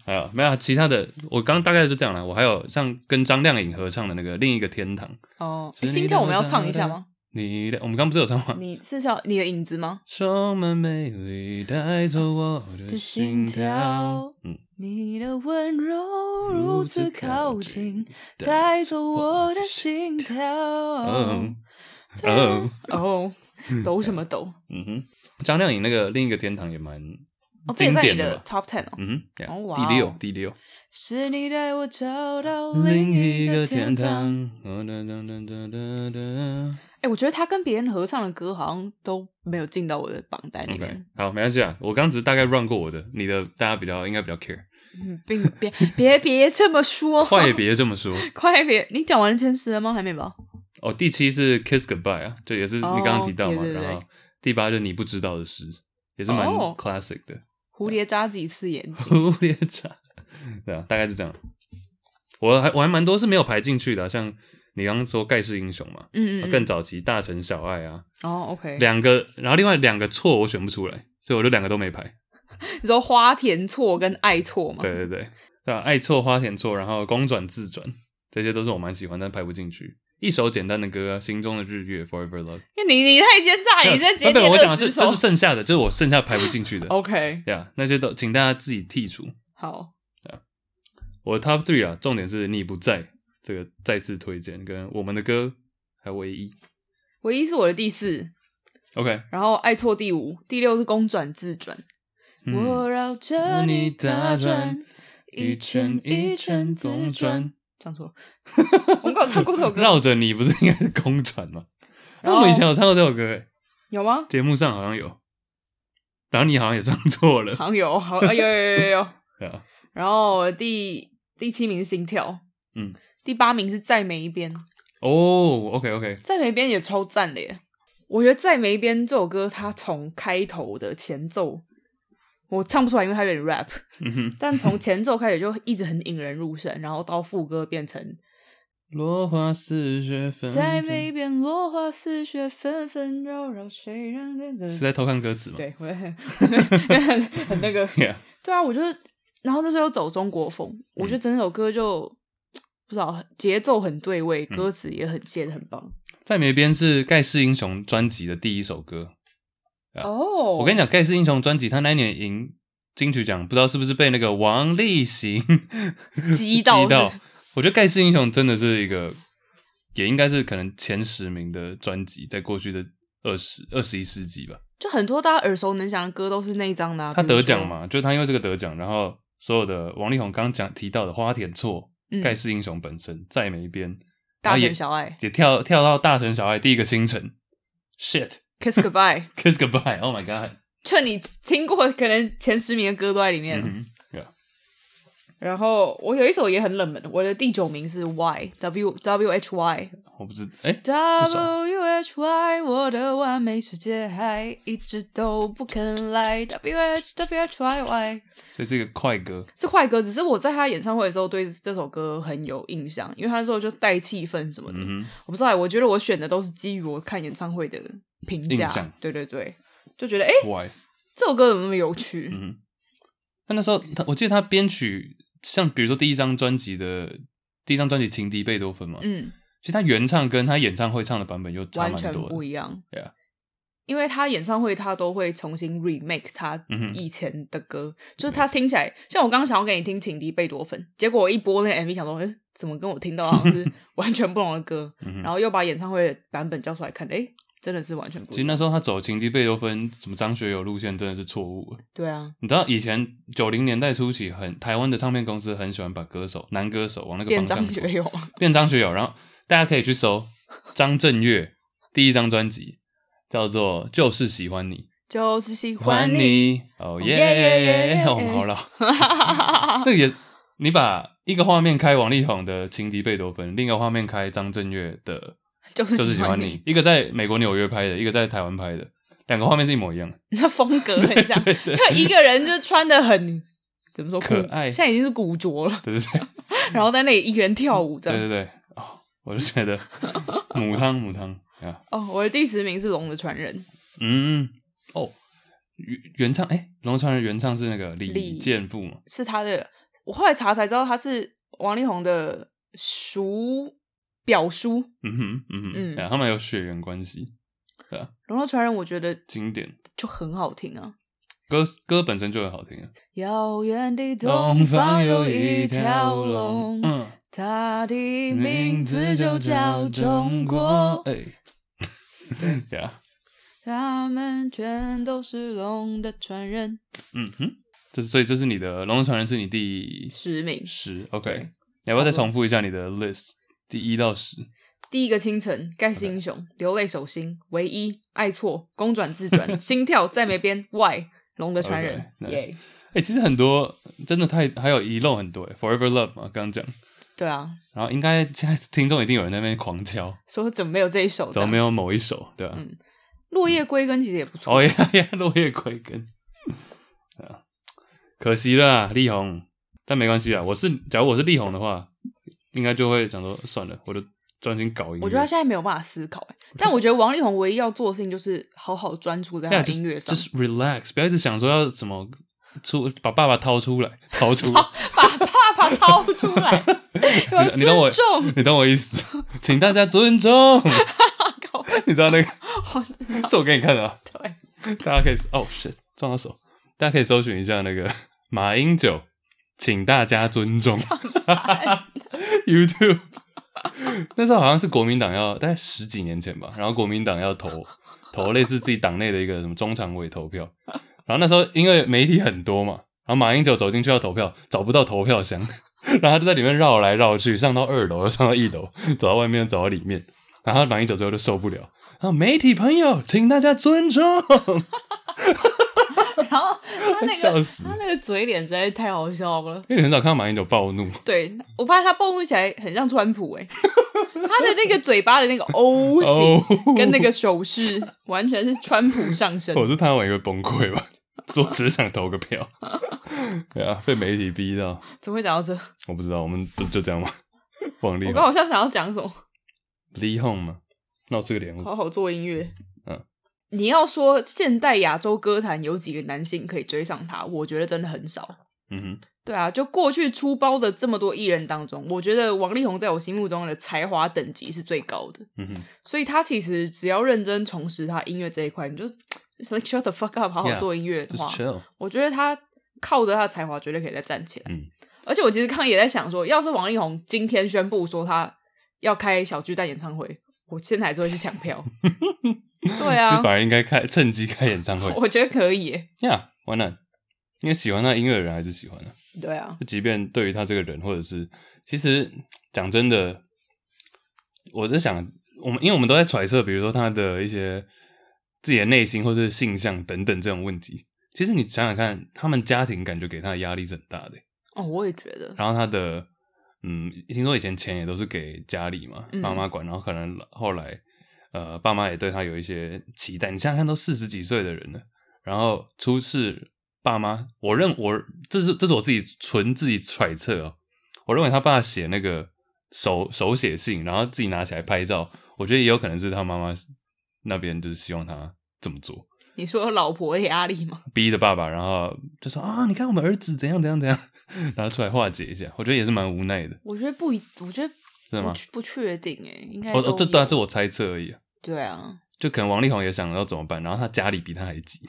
还有没有其他的？我刚大概就这样了。我还有像跟张靓颖合唱的那个另一个天堂。哦，心跳我们要唱一下吗？你的，我们刚不是有唱吗？你是叫你的影子吗？充满美丽，带走我的心跳。嗯，你的温柔如此靠近，带走我的心跳。哦哦，抖什么抖？嗯哼，张靓颖那个另一个天堂也蛮。哦，这也在你的 top ten 哦。嗯哼，第六，第六。是你带我找到另一个天堂。哎，我觉得他跟别人合唱的歌好像都没有进到我的榜单里面。好，没关系啊，我刚只是大概 run 过我的，你的大家比较应该比较 care。嗯，并别别别这么说，快别这么说，<laughs> 快别！你讲完前十了吗？还没吧？哦，第七是 Kiss Goodbye 啊，这也是你刚刚提到嘛。然后第八就是你不知道的事，也是蛮 classic 的。蝴蝶眨几次眼睛？<laughs> 蝴蝶扎，对啊，大概是这样。我还我还蛮多是没有排进去的，啊，像你刚刚说盖世英雄嘛，嗯，嗯嗯，更早期大城小爱啊，哦，OK，两个，然后另外两个错我选不出来，所以我就两个都没排。<laughs> 你说花田错跟爱错吗？对对对，对啊，爱错花田错，然后公转自转，这些都是我蛮喜欢，但排不进去。一首简单的歌，啊，心中的日月，Forever Love。你你太奸诈，你在节点我讲的是就是剩下的，就是我剩下排不进去的。<laughs> OK，对啊，那些都请大家自己剔除。好，啊，我 Top Three 啊，重点是你不在，这个再次推荐，跟我们的歌还有唯一，唯一是我的第四，OK，然后爱错第五，第六是公转自转，嗯、我绕着你打转，一圈一圈总转。唱错，我们刚有唱过这首歌。<laughs> 绕着你不是应该是公转吗？然后我们以前有唱过这首歌，欸，有吗？节目上好像有，然后你好像也唱错了，好像有，好，有有有有 <laughs> 有。然后第第七名是心跳，嗯，第八名是在每一边。哦，OK OK，在每一边也超赞的耶！我觉得在每一边这首歌，它从开头的前奏。我唱不出来，因为它有点 rap，嗯，但从前奏开始就一直很引人入胜，然后到副歌变成落花似雪纷纷，在每一边落花似雪纷纷扰扰，谁人认真？是在偷看歌词吗？对，我也很 <laughs> 很很那个，Yeah. 对啊，我觉得，然后那时候走中国风，嗯、我觉得整首歌就不知道节奏很对位，歌词也很写得很棒。在梅边是盖世英雄专辑的第一首歌。哦，oh. 我跟你讲，《盖世英雄》专辑他那一年赢金曲奖，不知道是不是被那个王力行 <laughs> 击 <laughs> 到？我觉得《盖世英雄》真的是一个，也应该是可能前十名的专辑，在过去的二十二十一世纪吧。就很多大家耳熟能详的歌都是那一张的、啊。他得奖嘛，就是他因为这个得奖，然后所有的王力宏刚刚讲提到的《花田错》嗯，《盖世英雄》本身在每一边，大城小爱也，也跳跳到大城小爱第一个星辰，shit。Kiss goodbye, <laughs> Kiss goodbye. Oh my god！就你听过可能前十名的歌都在里面。Mm hmm. 然后我有一首也很冷门，我的第九名是 Why W W H Y。我不知哎，W H Y，我的完美世界还一直都不肯来。W H W H Y Y，所以是一个快歌，是快歌。只是我在他演唱会的时候对这首歌很有印象，因为他那时候就带气氛什么的。Mm hmm. 我不知道，我觉得我选的都是基于我看演唱会的。评价对对对，就觉得哎?这首歌怎么那么有趣？嗯，那那时候他，我记得他编曲像比如说第一张专辑的第一张专辑《情敌贝多芬》嘛，嗯，其实他原唱跟他演唱会唱的版本又差蛮多，完全不一样。对啊，因为他演唱会他都会重新 remake 他以前的歌，嗯、就是他听起来像我刚刚想要给你听《情敌贝多芬》，结果我一播那个 MV，想说，哎，怎么跟我听到好像是 <laughs> 完全不同的歌？嗯、哼然后又把演唱会的版本叫出来看，哎。真的是完全不一样。其实那时候他走情敌贝多芬什么张学友路线真的是错误。对啊，你知道以前九零年代初期很，很台湾的唱片公司很喜欢把歌手男歌手往那个方向变张学友，变张学友。然后大家可以去搜张震岳第一张专辑叫做《就是喜欢你》，<laughs> 就是喜欢你。哦耶耶耶！我们好老。这个也，你把一个画面开王力宏的情敌贝多芬，另一个画面开张震岳的。就是喜欢，喜欢你，一个在美国纽约拍的，一个在台湾拍的，两个画面是一模一样的，那风格很像，对对对，就一个人就穿的很怎么说可爱，现在已经是古着了，对对对，然后在那里一个人跳舞，这样，对对对，哦，我就觉得母汤母汤啊，哦，我的第十名是《龙的传人》，嗯，哦，原原唱，哎，《龙的传人》原唱是那个李健富嘛，是他的，我后来查才知道他是王力宏的叔。表叔。嗯哼，嗯哼，嗯，他们有血缘关系，对啊。龙的传人我觉得经典，就很好听啊。歌歌本身就很好听啊。遥远的东方有一条龙，嗯，它的名字就叫中国。哎，对啊，他们全都是龙的传人。嗯哼，这是所以这是你的龙的传人是你第十名十，OK。你要不要再重复一下你的 list？第一到十，第一个清晨，盖世英雄.流泪手心，唯一，爱错，公转自转，心跳再没边，Why？龙的传人，耶！哎、其实很多真的太还有遗漏很多，哎，Forever Love 嘛，刚刚讲，对啊，然后应该现在听众一定有人在那边狂敲，说怎么没有这一首？怎么没有某一首？对啊，嗯，落叶归根其实也不错，哦呀呀，落叶归根，啊，可惜了，力宏，但没关系啊，我是假如我是力宏的话，应该就会想说算了，我就。专心搞音乐，我觉得他现在没有办法思考，但我觉得王力宏唯一要做的事情就是好好专注在他的音乐上，就是、relax，不要一直想说要怎么出把爸爸掏出来，掏出，把爸爸掏出来。<laughs> 你懂我，你懂我意思，请大家尊重。<laughs> 你知道那个 <laughs> 是我给你看的啊？对，大家可以哦，shit，撞到手，大家可以搜寻一下那个马英九，请大家尊重。<laughs> YouTube。<laughs> 那时候好像是国民党要大概十几年前吧，然后国民党要投 <laughs> 投类似自己党内的一个什么中常委投票，然后那时候因为媒体很多嘛，然后马英九走进去要投票，找不到投票箱，然后他就在里面绕来绕去，上到二楼又上到一楼，走到外面又走到里面，然后马英九最后就受不了，然后媒体朋友，请大家尊重。然后他那个他那个嘴脸实在是太好笑了，因为很少看到马英九暴怒。对，我发现他暴怒起来很像川普哎，他的那个嘴巴的那个 O <laughs> 型跟那个手势完全是川普上身。我是他，我也会崩溃吧？说只是想投个票，对啊，被媒体逼到。怎么会讲到这？我不知道，我们不是就这样吗？王力宏，我刚好像想要讲什么？力宏吗？那我这个脸，好好做音乐。你要说现代亚洲歌坛有几个男性可以追上他，我觉得真的很少。嗯哼，对啊，就过去出包的这么多艺人当中，我觉得王力宏在我心目中的才华等级是最高的。嗯哼，所以他其实只要认真从事他音乐这一块，你就 <laughs> like shut the fuck up，好好做音乐的话，yeah, 我觉得他靠着他的才华绝对可以再站起来。嗯，而且我其实刚刚也在想说，要是王力宏今天宣布说他要开小巨蛋演唱会，我现在还是会去抢票。<laughs> 对啊，反而应该开趁机开演唱会，<laughs> 我觉得可以耶。呀，完了，因为喜欢他音乐的人还是喜欢的。对啊，就即便对于他这个人，或者是其实讲真的，我在想，我们因为我们都在揣测，比如说他的一些自己的内心或者是性向等等这种问题。其实你想想看，他们家庭感觉给他的压力是很大的。哦，我也觉得。然后他的，嗯，听说以前钱也都是给家里嘛，妈妈管，然后可能后来。呃，爸妈也对他有一些期待。你想想看，都四十几岁的人了，然后出事，爸妈，我认我这是这是我自己纯自己揣测哦。我认为他爸写那个手手写信，然后自己拿起来拍照，我觉得也有可能是他妈妈那边就是希望他这么做。你说老婆的压力吗？逼的爸爸，然后就说啊，你看我们儿子怎样怎样怎样，<laughs> 然后出来化解一下。我觉得也是蛮无奈的。我觉得不，我觉得。是吗？不确定诶，应该哦哦，这当然是我猜测而已。对啊，就可能王力宏也想要怎么办，然后他家里比他还急。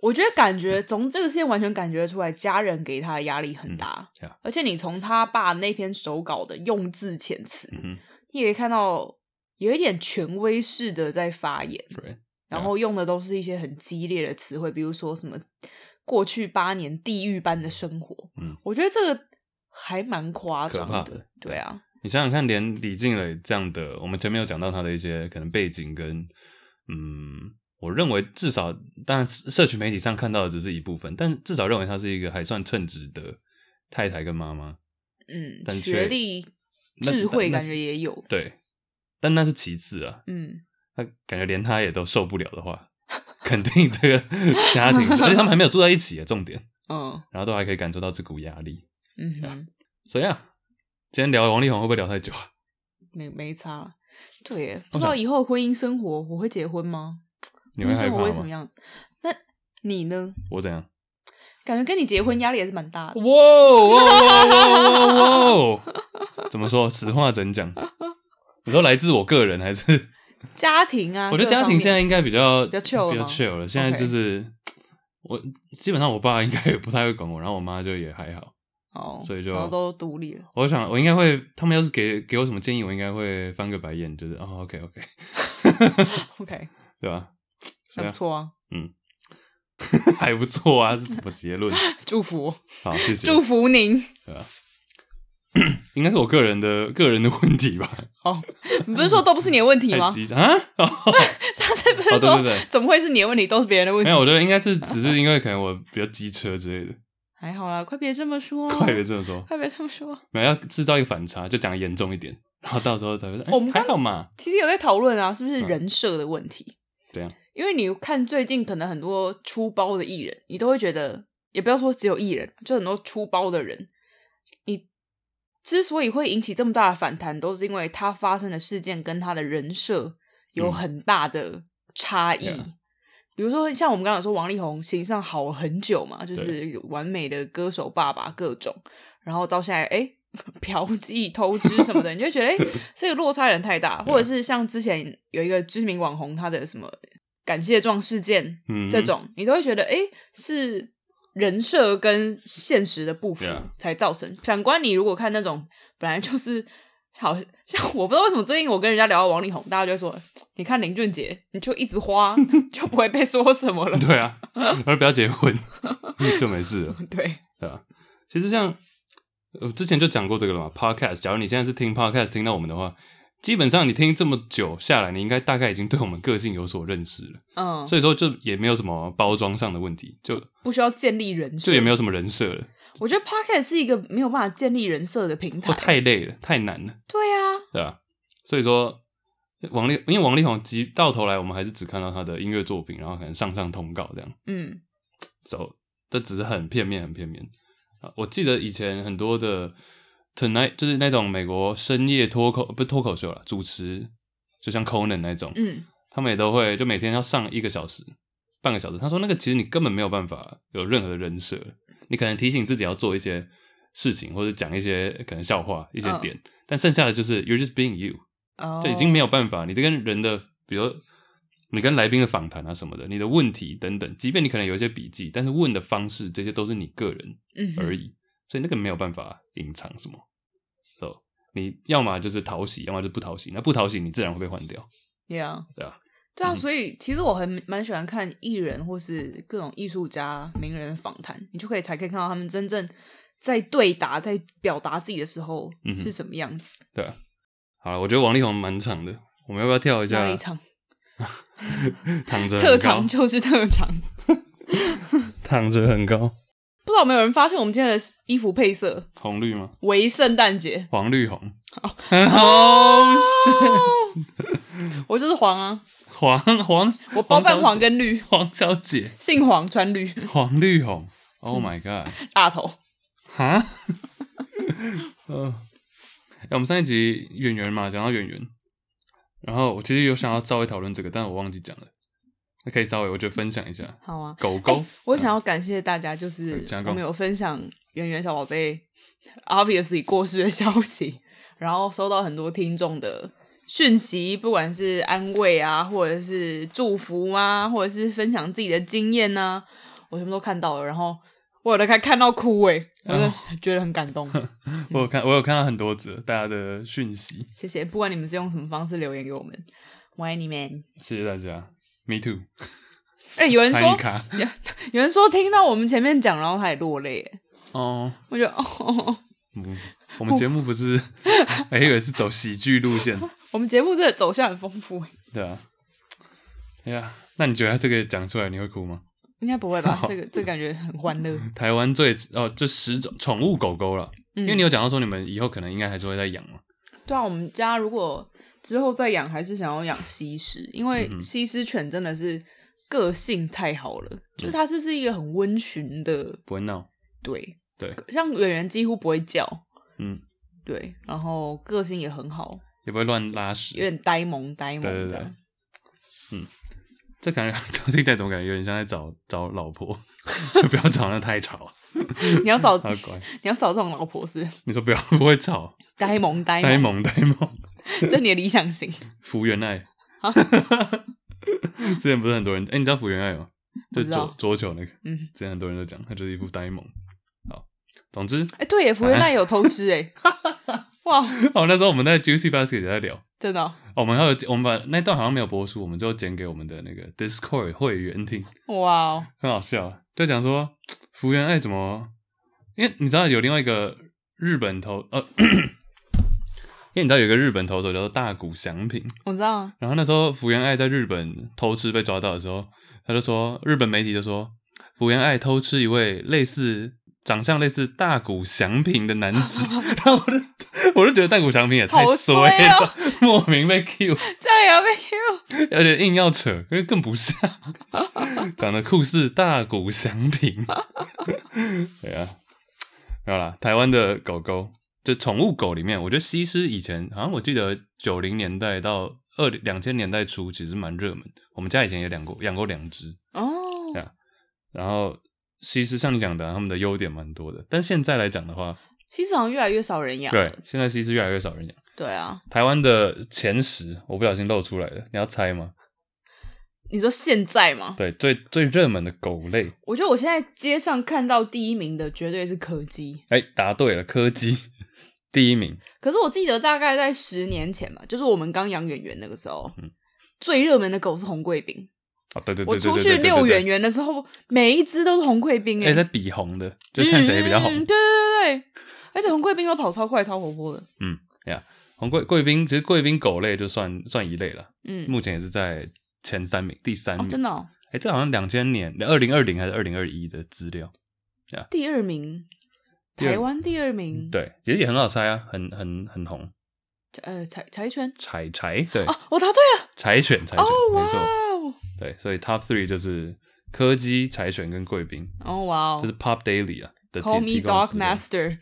我觉得感觉从这个事件完全感觉出来，家人给他的压力很大。而且你从他爸那篇手稿的用字遣词，嗯、你也可以看到有一点权威式的在发言然后用的都是一些很激烈的词汇，比如说什么过去八年地狱般的生活。嗯，我觉得这个还蛮夸张的。的对啊。你想想看，连李静蕾这样的，我们前面有讲到他的一些可能背景跟，嗯，我认为至少，当然社群媒体上看到的只是一部分，但至少认为她是一个还算称职的太太跟妈妈。嗯，但学历、智慧感觉也有。对，但那是其次啊。嗯，他感觉连他也都受不了的话，<laughs> 肯定这个家庭，<laughs> 而且他们还没有住在一起啊，重点。嗯，然后都还可以感受到这股压力。嗯哼，所以啊。今天聊王力宏会不会聊太久啊？没没差，对，不知道以后婚姻生活我会结婚吗？你会生活会什么样子？那你呢？我怎样？感觉跟你结婚压力也是蛮大的。哇哇哇哇哇！怎么说？此话怎讲？<laughs> 你说来自我个人还是家庭啊？我觉得家庭现在应该比较比较 chill 比较 chill 了。现在就是.我基本上我爸应该也不太会管我，然后我妈就也还好。哦，所以就都独立了。我想我应该会，他们要是给给我什么建议，我应该会翻个白眼，就是哦，<laughs> <laughs> OK OK OK，对吧？还不错啊，嗯，<laughs> 还不错啊，是什么结论？祝福，好，谢谢，祝福您，对吧？<clears throat> 应该是我个人的个人的问题吧？哦，你不是说都不是你的问题吗？<laughs> 啊？<laughs> 上次不是说、怎么会是你的问题，都是别人的问题？没有，我觉得应该是只是因为可能我比较机车之类的。还好啦，快别这么说，快别这么说，快别这么说。没有要制造一个反差，就讲严重一点，然后到时候才会说。我们还好嘛，其实有在讨论啊，是不是人设的问题？对、嗯、样，因为你看最近可能很多出包的艺人，你都会觉得，也不要说只有艺人，就很多出包的人，你之所以会引起这么大的反弹，都是因为他发生的事件跟他的人设有很大的差异。嗯比如说，像我们刚刚说，王力宏形象好很久嘛，就是完美的歌手爸爸各种，然后到现在，哎，嫖妓、偷 <laughs> 吃什么的，你就觉得，哎，这个落差有点太大。或者是像之前有一个知名网红，他的什么感谢状事件，嗯，这种你都会觉得，哎，是人设跟现实的不符才造成。反观你如果看那种本来就是。好像我不知道为什么最近我跟人家聊到王力宏，大家就会说：“你看林俊杰，你就一直花，<laughs> 就不会被说什么了。”对啊，而不要结婚 <laughs> 就没事了。对，对啊。其实像我之前就讲过这个了嘛。Podcast，假如你现在是听 Podcast 听到我们的话，基本上你听这么久下来，你应该大概已经对我们个性有所认识了。嗯，所以说就也没有什么包装上的问题，就不需要建立人设，就也没有什么人设了。我觉得 Podcast 是一个没有办法建立人设的平台，太累了，太难了。对啊，对啊，所以说王力，因为王力宏，到头来我们还是只看到他的音乐作品，然后可能上上通告这样。嗯，走、so，这只是很片面，很片面啊。我记得以前很多的 Tonight 就是那种美国深夜脱口，不是脱口秀了，主持，就像 Conan 那种，嗯，他们也都会就每天要上一个小时，半个小时。他说那个其实你根本没有办法有任何的人设。你可能提醒自己要做一些事情，或者讲一些可能笑话、一些点，oh. 但剩下的就是 you're just being you，oh. 就已经没有办法。你这跟人的，比如你跟来宾的访谈啊什么的，你的问题等等，即便你可能有一些笔记，但是问的方式这些都是你个人而已，mm -hmm. 所以那个没有办法隐藏什么。你要么就是讨喜，要么就不讨喜。那不讨喜，你自然会被换掉。Yeah，对啊。对啊，所以其实我很蛮喜欢看艺人或是各种艺术家、名人访谈，你就可以才可以看到他们真正在对答、在表达自己的时候是什么样子。嗯、对啊，好了，我觉得王力宏蛮长的，我们要不要跳一下？长？<laughs> 躺着特长就是特长，<laughs> 躺着很高。不知道有没有人发现我们今天的衣服配色红绿吗？为圣诞节，黄绿红。哦，<laughs> 我就是黄啊。黄黄，我包办黄跟绿。黄小姐姓黄，穿绿。黄绿红，Oh <laughs> my god！大头，哈？嗯、<laughs> 呃，哎，我们上一集演员嘛，讲到演员，然后我其实有想要稍微讨论这个，但是我忘记讲了。那可以稍微，我觉得分享一下。好啊，狗狗，欸、我想要感谢大家，就是我们有分享圆圆小宝贝 obviously <laughs> 过世的消息，<laughs> 然后收到很多听众的。讯息，不管是安慰啊，或者是祝福啊，或者是分享自己的经验啊，我全部都看到了。然后我有的看看到哭诶，我就 <laughs> 觉得很感动。我有看，我有看到很多则大家的讯息。谢谢，不管你们是用什么方式留言给我们，我爱你们。谢谢大家，Me too。<laughs> 哎、欸，有人说 <laughs> 有，有人说听到我们前面讲，然后他也落泪。哦，我觉得哦。<laughs> 嗯，我们节目不是，还以为是走喜剧路线。我们节目这个走向很丰富。对啊，哎呀，那你觉得他这个讲出来你会哭吗？应该不会吧？这个这個感觉很欢乐。台湾最哦，这十种宠物狗狗了，嗯，因为你有讲到说你们以后可能应该还是会再养嘛。对啊，我们家如果之后再养，还是想要养西施，因为西施犬真的是个性太好了，嗯，就是它就是一个很温驯的，不会闹。对。对，像圆圆几乎不会叫，嗯，对，然后个性也很好，也不会乱拉屎，有点呆萌呆萌的，对对对，嗯，这感觉这一代怎么感觉有点像在找找老婆，<laughs> 就不要找那太吵，<laughs> 你要找，你要找这种老婆是？你说不要不会吵，呆萌呆呆萌呆萌，<laughs> 这你的理想型。福原爱。<laughs> 之前不是很多人哎、欸，你知道福原爱吗？就桌桌球那个，嗯，之前很多人都讲，他就是一副呆萌。好，总之，哎、欸，对耶，福原爱有偷吃哎，<laughs> 哇！哦，那时候我们在 Juicy Basket 也在聊，真的、哦哦。我们还有我们把那段好像没有播出，我们就剪给我们的那个 Discord 会员听。哇哦，很好笑，就讲说福原爱怎么，因为你知道有另外一个日本投呃。因为你知道有一个日本投手叫做大谷翔平，我知道。然后那时候福原爱在日本偷吃被抓到的时候，他就说日本媒体就说福原爱偷吃一位类似长相类似大谷翔平的男子，<laughs> 然后我就我就觉得大谷翔平也太衰了，喔、<laughs> 莫名被 Q，这样也要被 Q，而且硬要扯，因为更不像，<laughs> 长得酷似大谷翔平，对啊，没有啦，台湾的狗狗。就宠物狗里面，我觉得西施以前好像我记得九零年代到二两千年代初其实蛮热门的。我们家以前也养过养过两只哦，对啊。然后西施像你讲的，他们的优点蛮多的。但现在来讲的话，西施好像越来越少人养。对，现在西施越来越少人养。对啊，台湾的前十我不小心露出来了，你要猜吗？你说现在吗？对，最最热门的狗类，我觉得我现在街上看到第一名的绝对是柯基。哎，答对了，柯基。第一名，可是我记得大概在十年前吧，就是我们刚养圆圆那个时候，嗯、最热门的狗是红贵宾。哦，对对对，我出去遛圆圆的时候，每一只都是红贵宾，哎，在比红的，就看谁比较红。嗯、对对对对，而且红贵宾都跑超快、超活泼的。嗯，呀，红贵贵宾其实贵宾狗类就算算一类了。嗯，目前也是在前三名，第三名。哦、真的、哦？哎，这好像两千年、二零二零还是二零二一的资料。呀，第二名。台湾第二名，对，其实也很好猜啊，很很很红。呃，柴柴犬，柴柴，对，哦，我答对了，柴犬，柴犬，没错，对，所以 top three 就是柯基、柴犬跟贵宾。哦哇哦，这是 Pop Daily 啊的 Call me Dog Master。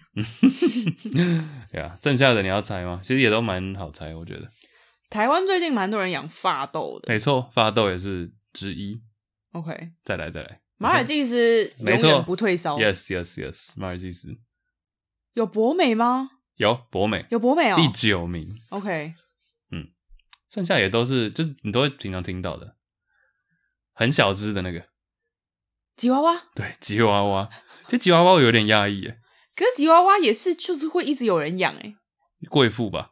对啊，剩下的你要猜吗？其实也都蛮好猜，我觉得。台湾最近蛮多人养法斗的，没错，法斗也是之一。OK，再来再来，马尔济斯永远不退烧。Yes yes yes，马尔济斯。有博美吗？有博美，有博美哦，第九名。OK，嗯，剩下也都是，就是你都会经常听到的，很小只的那个吉娃娃。对，吉娃娃，这吉娃娃我有点压抑耶。可是吉娃娃也是，就是会一直有人养哎。贵妇吧？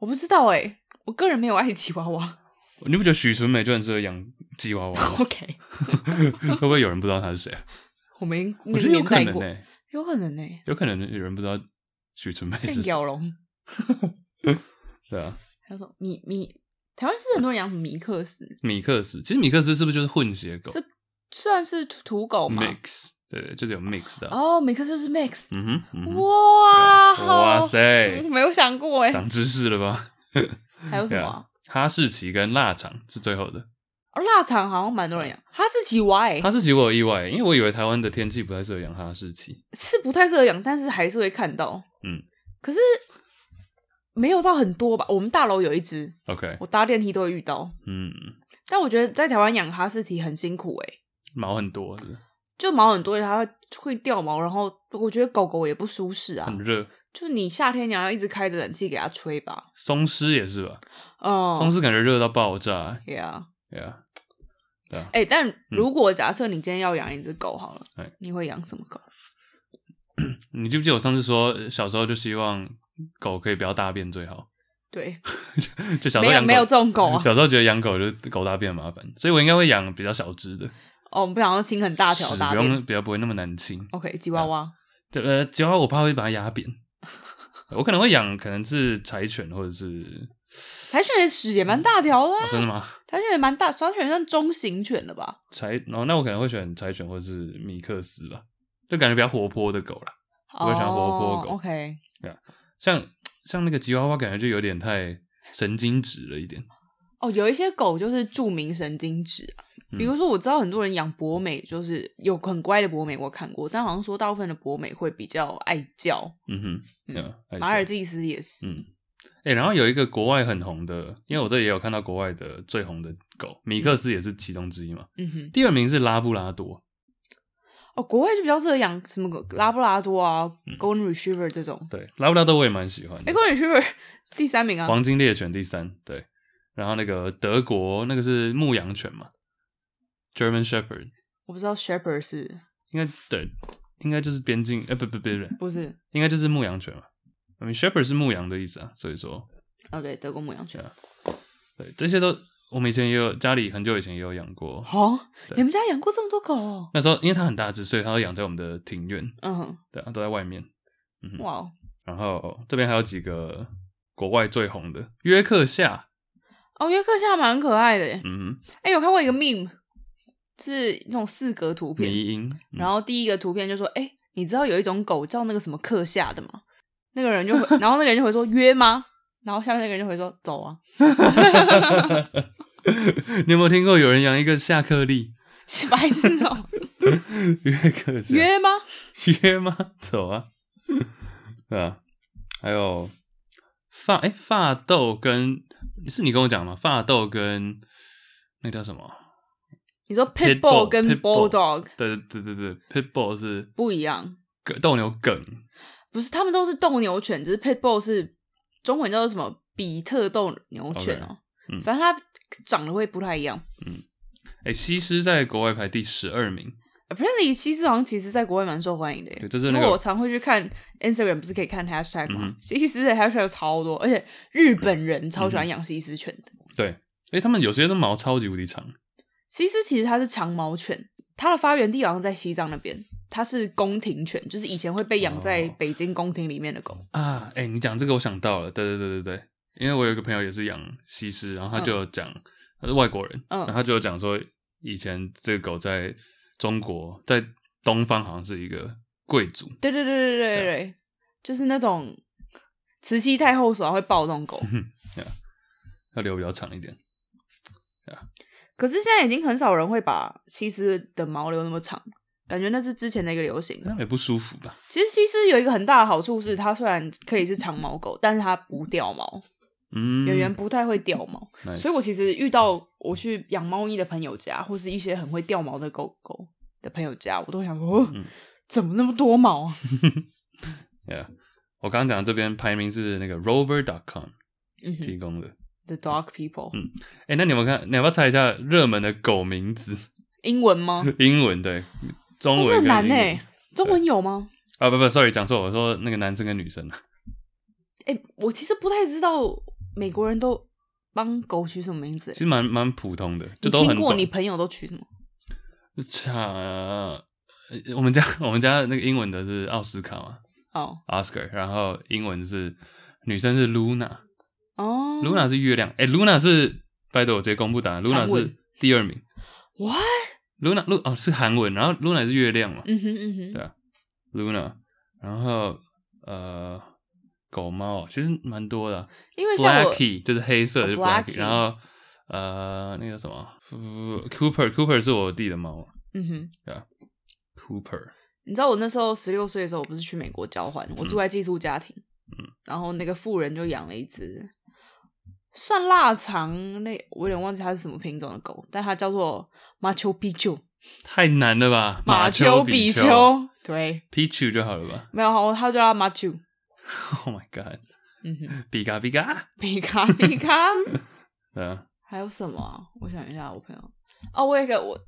我不知道哎，我个人没有爱吉娃娃。你不觉得许纯美就很适合养吉娃娃吗？<laughs> OK，会不会有人不知道他是谁啊？我没，我觉得有可能呢。有可能呢、欸，有可能有人不知道许纯美 <laughs> 是鸟笼，对啊。还有什么米米，台湾是很多人养米克斯，米克斯其实米克斯是不是就是混血狗？是算是土狗嘛？Mix，对，就是有 mix 的。哦，米克斯是 mix，嗯哼，嗯哼哇，哇塞，没有想过哎，长知识了吧？<laughs> 还有什么、啊？哈士奇跟腊肠是最后的。哦，腊肠好像蛮多人养，哈士奇 why？哈士奇我有意外，因为我以为台湾的天气不太适合养哈士奇，是不太适合养，但是还是会看到。嗯，可是没有到很多吧？我们大楼有一只，OK，我搭电梯都会遇到。嗯，但我觉得在台湾养哈士奇很辛苦诶，毛很多是不是？就毛很多，它会会掉毛，然后我觉得狗狗也不舒适啊，很热。就你夏天你要一直开着冷气给它吹吧。松狮也是吧？哦，松狮感觉热到爆炸。Yeah，Yeah。哎、欸，但如果假设你今天要养一只狗好了，嗯、你会养什么狗？<coughs> 你记不记得我上次说，小时候就希望狗可以不要大便最好。对，<laughs> 就小时候养狗没有这种狗啊。<laughs> 小时候觉得养狗就是狗大便很麻烦，所以我应该会养比较小只的。哦，我们不想要清很大条大便，不用比较不会那么难清。OK，吉娃娃。对，呃，吉娃娃我怕会把它压扁。<laughs> 我可能会养，可能是柴犬或者是。柴犬的屎也蛮大条的、啊哦，真的吗？<laughs> 柴犬也蛮大，柴犬算中型犬了吧？柴，然、哦、后那我可能会选柴犬或者是米克斯吧，就感觉比较活泼的狗啦。我会喜欢活泼的狗。Oh, OK，对啊，像像那个吉娃娃，感觉就有点太神经质了一点。哦，有一些狗就是著名神经质啊，比如说我知道很多人养博美，就是有很乖的博美，我看过，但好像说大部分的博美会比较爱叫。嗯哼，嗯，马尔济斯也是。嗯。哎、欸，然后有一个国外很红的，因为我这也有看到国外的最红的狗，米克斯也是其中之一嘛。嗯哼。第二名是拉布拉多。哦，国外就比较适合养什么拉布拉多啊、嗯、Golden Retriever 这种。对，拉布拉多我也蛮喜欢的。哎，Golden Retriever <laughs> 第三名啊，黄金猎犬第三。对，然后那个德国那个是牧羊犬嘛，German Shepherd。我不知道 Shepherd 是应该对，应该就是边境。哎，不不不不，不是，应该就是牧羊犬嘛。I mean Shepherd 是牧羊的意思啊，所以说。哦，对，德国牧羊犬。对，这些都。我们以前也有家里很久以前也有养过。哦，你们家养过这么多狗哦？那时候因为它很大只，所以它都养在我们的庭院。嗯哼，对啊，都在外面。嗯、哇，然后这边还有几个国外最红的约克夏。哦，约克夏蛮可爱的耶。嗯，哎，有看过一个 meme，是那种四格图片。迷因。然后第一个图片就说：“哎，你知道有一种狗叫那个什么克夏的吗？”那个人就会，然后那个人就会说：“约吗？”然后下面那个人就会说：“走啊。<laughs> ”你有没有听过有人养一个夏克立？是白痴哦。<laughs> 约克夏约吗？约吗？走啊！对啊，还有发哎，发豆跟是你跟我讲吗？发豆跟那叫什么？你说 Pitbull 跟 Bulldog？对对对对对，Pitbull 是不一样。斗牛梗不是，他们都是斗牛犬，只是 Pitbull 是中文叫做什么？比特斗牛犬哦。Okay, 嗯，反正它。长得会不太一样。嗯，哎、欸，西施在国外排第十二名。Apparently，西施好像其实在国外蛮受欢迎的。对，就是、那个、因为我常会去看 Instagram，不是可以看 Hashtag 吗？嗯、西施的 Hashtag 超多，而且日本人超喜欢养西施犬的。嗯、对，哎、欸，他们有些都毛超级无敌长。西施其实它是长毛犬，它的发源地好像在西藏那边。它是宫廷犬，就是以前会被养在北京宫廷里面的狗、哦、啊。哎、欸，你讲这个我想到了，对对对对对。因为我有一个朋友也是养西施，然后他就有讲、嗯、他是外国人，嗯、然后他就有讲说以前这个狗在中国在东方好像是一个贵族，对对对对对对，对就是那种慈禧太后手会抱那种狗，<laughs> 对，要留比较长一点。可是现在已经很少人会把西施的毛留那么长。感觉那是之前的一个流行，那也不舒服吧？其实西施有一个很大的好处是，它虽然可以是长毛狗，但是它不掉毛。嗯，圆圆不太会掉毛，嗯、所以我其实遇到我去养猫咪的朋友家，或是一些很会掉毛的狗狗的朋友家，我都想说，嗯、怎么那么多毛啊？<laughs> Yeah，我刚刚讲的这边排名是那个 Rover.com 提供的、嗯、The Dog People。嗯，哎、欸，那你们看？你要不要猜一下热门的狗名字？<laughs> 英文吗？英文对，中文、难诶。中文有吗？啊不不，sorry，讲错，我说那个男生跟女生。哎、<laughs> 欸，我其实不太知道。美国人都帮狗取什么名字？其实蛮蛮普通的，就都听过你朋友都取什么？呃，我们家我们家那个英文的是奥斯卡嘛？哦，Oscar，然后英文是女生是 Luna，哦，Luna 是月亮。哎、欸、Luna 是，拜托我直接公布答案，Luna 是第二名。What？Luna Lu 哦是韩文，然后 Luna 是月亮嘛？嗯哼嗯哼，对啊，Luna，然后呃。狗猫其实蛮多的，因为像 Blackie 就是黑色的，就是 Blackie，然后呃那个什么 Cooper Cooper 是我弟的猫，嗯哼，对啊，Cooper。你知道我那时候十六岁的时候，我不是去美国交换，我住在寄宿家庭，嗯，然后那个富人就养了一只算腊肠，那我有点忘记它是什么品种的狗，但它叫做马丘比丘，太难了吧？马丘比丘，对，Pichu 就好了吧？没有，好，他叫它马丘。Oh my god！嗯哼，比嘎比嘎，比嘎比卡，<laughs> 对啊。还有什么啊？我想一下，我朋友哦，我有一个我，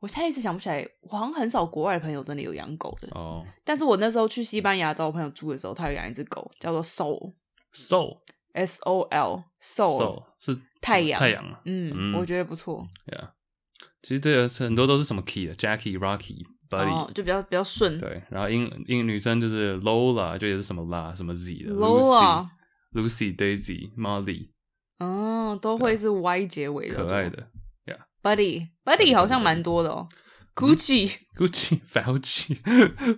我现在一直想不起来。我好像很少国外的朋友真的有养狗的哦。Oh. 但是我那时候去西班牙找我朋友住的时候，他有养一只狗，叫做 Soul，Soul，S O L，Soul 是太阳，太阳啊。嗯，嗯我觉得不错。对啊，其实这个很多都是什么 key 的，Jackie、Rocky。哦，就比较比较顺。对，然后英英女生就是 Lola，就也是什么啦什么 Z 的 Lola、Lucy、Daisy、Molly。哦，都会是 Y 结尾的。可爱的，Yeah。Buddy Buddy 好像蛮多的哦。Gucci Gucci <laughs> Fauci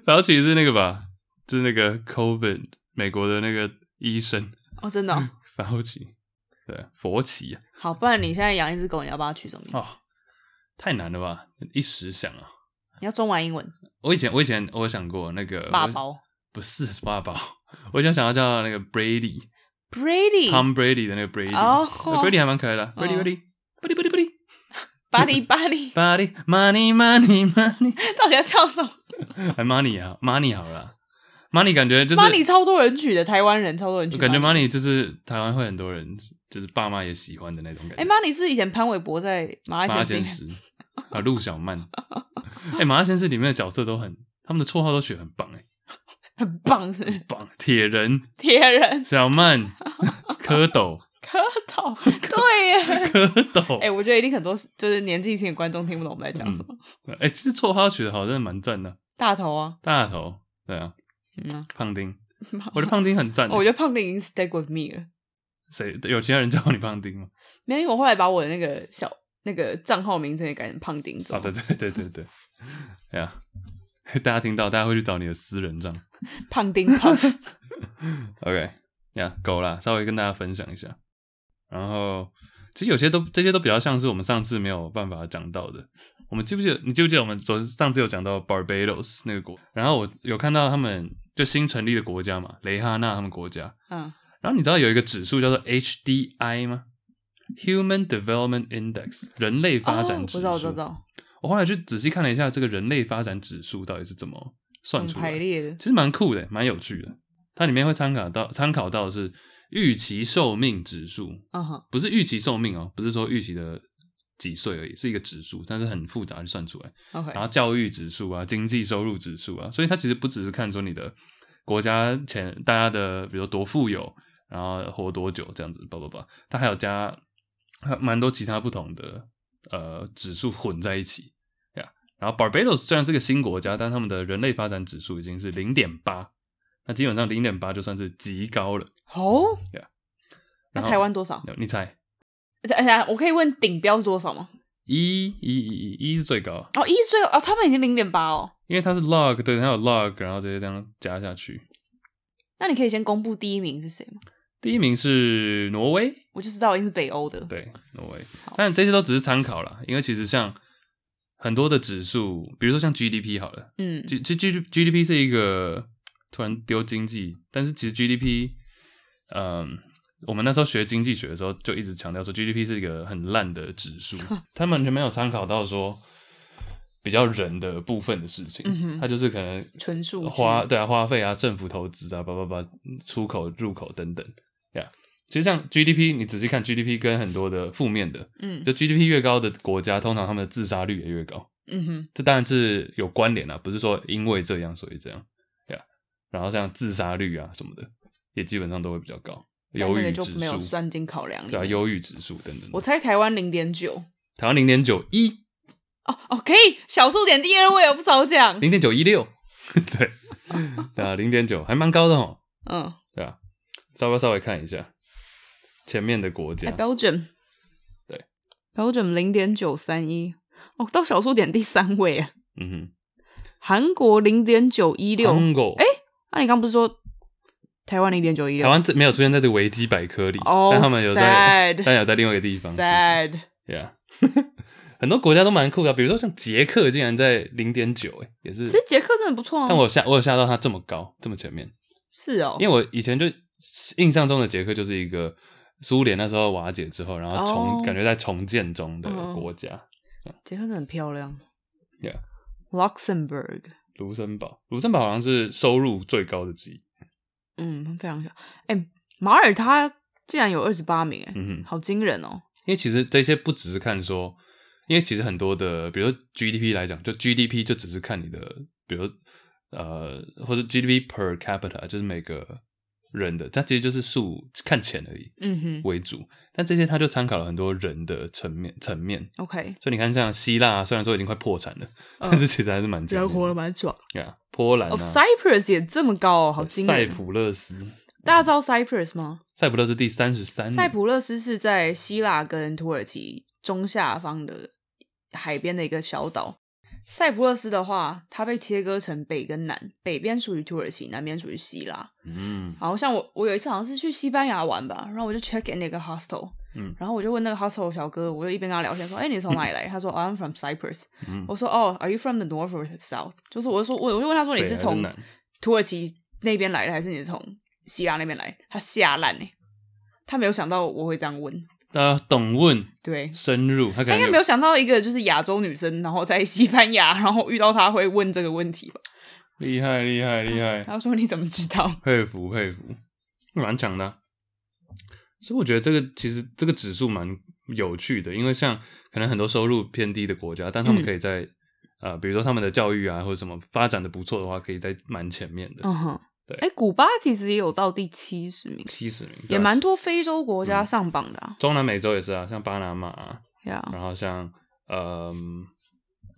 Fauci 是那个吧？就是那个 COVID 美国的那个医生哦，真的。<laughs> Fauci 对，佛奇啊。好，不然你现在养一只狗，你要帮它取什么名字？哦，太难了吧？一时想啊。你要中文英文？我以前我以前我有想过那个八宝，不是八宝，我以前想要叫那个 Brady，Brady，Tom Brady 的那个 Brady，哦，Brady 还蛮可爱的，Brady，Brady，Brady，Brady，Buddy，Buddy，Buddy，Money，Money，Money，到底要叫什么？还 money 啊，money 好了，money 感觉就是 money 超多人取的，台湾人超多人取，感觉 money 就是台湾会很多人，就是爸妈也喜欢的那种感觉。哎、欸、，money 是以前潘玮柏在麻辣鲜师啊，陆小曼。哎、欸，麻辣鲜师里面的角色都很，他们的绰号都取得很棒哎、欸，很棒是，很棒，铁人，铁人，小曼，蝌蚪。蝌蚪，对耶，蝌蚪。哎、欸，我觉得一定很多就是年纪轻的观众听不懂我们在讲什么。哎、嗯欸，其实绰号取得好，真的蛮赞的。大头啊，大头，对啊，胖丁，<laughs> 我觉得胖丁很赞。我觉得胖丁已经 stick with me 了。谁有其他人叫你胖丁吗？没有，因为我后来把我的那个小那个账号名称也改成胖丁。好的，对对对对，对呀，<laughs> 大家听到，大家会去找你的私人账。<laughs> 胖丁胖。OK，呀，够了，稍微跟大家分享一下。然后，其实有些都这些都比较像是我们上次没有办法讲到的。我们记不记得？你记不记得我们昨上次有讲到 Barbados 那个国？然后我有看到他们就新成立的国家嘛，雷哈纳他们国家。嗯。然后你知道有一个指数叫做 HDI 吗？Human Development Index，人类发展指数。哦，我知道，我知道。我后来去仔细看了一下这个人类发展指数到底是怎么算出来的，排列的，其实蛮酷的，蛮有趣的。它里面会参考到参考到的是。预期寿命指数，uh huh. 不是预期寿命哦，不是说预期的几岁而已，是一个指数，但是很复杂，就算出来。然后教育指数啊，经济收入指数啊，所以它其实不只是看说你的国家前大家的，比如多富有，然后活多久这样子，不不不，它还有加蛮多其他不同的呃指数混在一起呀。Yeah. 然后 Barbados 虽然是个新国家，但他们的人类发展指数已经是零点八。那基本上零点八就算是极高了哦。对啊，那台湾多少？你猜？哎呀，我可以问顶标是多少吗？一、一、一、一是最高哦，一是最高哦，他们已经零点八哦。因为它是 log，对，它有 log，然后直接这样加下去。那你可以先公布第一名是谁吗？第一名是挪威，我就知道一定是北欧的。对，挪威。但这些都只是参考啦，因为其实像很多的指数，比如说像 GDP 好了，嗯，其实 G GDP 是一个。突然丢经济，但是其实 GDP，嗯，我们那时候学经济学的时候就一直强调说 GDP 是一个很烂的指数，<laughs> 他们就没有参考到说比较人的部分的事情，嗯、它就是可能纯数花对啊花费啊政府投资啊叭叭叭出口入口等等呀。Yeah. 其实像 GDP，你仔细看 GDP 跟很多的负面的，嗯，就 GDP 越高的国家，通常他们的自杀率也越高，嗯哼，这当然是有关联啊，不是说因为这样所以这样。然后像自杀率啊什么的，也基本上都会比较高。忧郁指数就没有算进考量里。对啊，忧郁指数等等。我猜台湾零点九。台湾零点九一。哦哦，可以小数点第二位，我不早讲。零点九一六。<laughs> 对。<laughs> 对啊，零点九还蛮高的哦。嗯。对啊，稍微稍微看一下前面的国家。Belgium。对。Belgium 零点九三一。哦，到小数点第三位啊。嗯哼。韩国零点九一六。韩国。哎。那、啊、你刚不是说台湾零点九一？台湾这没有出现在这个维基百科里，oh, 但他们有在但有在另外一个地方。Sad，对啊，<laughs> 很多国家都蛮酷的，比如说像捷克竟然在零点九，哎，也是。其实捷克真的不错啊。但我有吓，我有吓到它这么高，这么前面。是哦，因为我以前就印象中的捷克就是一个苏联那时候瓦解之后，然后重、oh, 感觉在重建中的国家。捷克真的很漂亮。Yeah，Luxembourg。卢森堡，卢森堡好像是收入最高的之一。嗯，非常小。哎、欸，马耳他竟然有二十八名，哎，嗯哼，好惊人哦。因为其实这些不只是看说，因为其实很多的，比如说 GDP 来讲，就 GDP 就只是看你的，比如呃，或者 GDP per capita 就是每个人的，它其实就是数看钱而已，嗯哼，为主。但这些他就参考了很多人的层面层面，OK。所以你看，像希腊虽然说已经快破产了，但是其实还是蛮人活得蛮壮。对啊，波兰哦，Cyprus 也这么高哦，好惊人。塞浦路斯，大家知道 Cyprus 吗？塞浦路斯第三十三。塞浦路斯是在希腊跟土耳其中下方的海边的一个小岛。塞浦路斯的话，它被切割成北跟南，北边属于土耳其，南边属于希腊。嗯，然后像我，我有一次好像是去西班牙玩吧，然后我就 check in 那个 hostel，嗯，然后我就问那个 hostel 小哥，我就一边跟他聊天说，哎，你从哪里来？他说，I'm from Cyprus。嗯，我说，哦，Are you from the north or the south？就是我就说，我我就问他说，你是从土耳其那边来的，还是你是从希腊那边来？他吓烂呢，他没有想到我会这样问。呃，懂问，对，深入，他应该没有想到一个就是亚洲女生，然后在西班牙，然后遇到他会问这个问题吧？厉害厉害厉害！他说你怎么知道？佩服佩服，蛮强的啊。所以我觉得这个其实这个指数蛮有趣的，因为像可能很多收入偏低的国家，但他们可以在、嗯、呃，比如说他们的教育啊或者什么发展的不错的话，可以在蛮前面的。嗯哼，对。哎，古巴其实也有到第七十名，七十名也蛮多非洲国家上榜的、啊嗯。中南美洲也是啊，像巴拿马、啊，Yeah. 然后像呃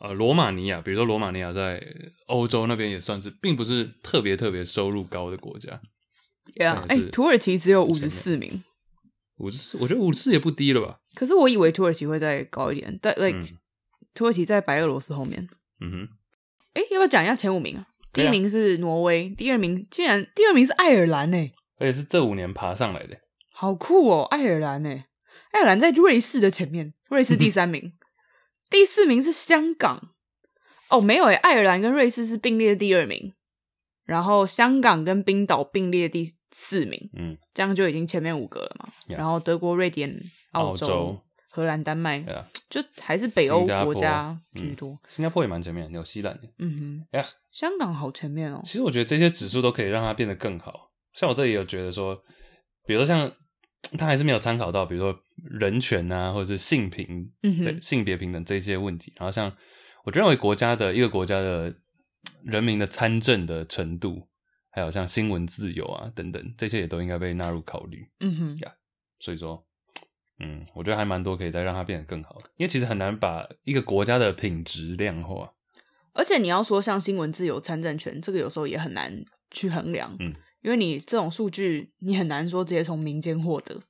呃罗马尼亚，比如说罗马尼亚在欧洲那边也算是，并不是特别特别收入高的国家。Yeah，哎，土耳其只有五十四名。五十四，我觉得五十四也不低了吧？可是我以为土耳其会再高一点，但 like、嗯、土耳其在白俄罗斯后面。嗯哼，哎，要不要讲一下前五名啊？第一名是挪威，第二名竟然第二名是爱尔兰呢，而且是这五年爬上来的，好酷哦！爱尔兰呢，爱尔兰在瑞士的前面，瑞士第三名，<laughs> 第四名是香港。哦，没有诶，爱尔兰跟瑞士是并列第二名，然后香港跟冰岛并列第四名，嗯，这样就已经前面五个了嘛。然后德国、瑞典、澳洲、澳洲荷兰、丹麦，yeah. 就还是北欧国家居多。嗯、新加坡也蛮前面，纽西兰，嗯哼，呀，yeah. 香港好前面哦。其实我觉得这些指数都可以让它变得更好。像我这里有觉得说，比如说像他还是没有参考到，比如说人权啊，或者是性平，嗯性别平等这些问题。然后像我认为国家的一个国家的人民的参政的程度。还有像新闻自由啊等等，这些也都应该被纳入考虑。嗯哼，呀，所以说，嗯，我觉得还蛮多可以再让它变得更好的，因为其实很难把一个国家的品质量化。而且你要说像新闻自由、参政权，这个有时候也很难去衡量。嗯，因为你这种数据，你很难说直接从民间获得。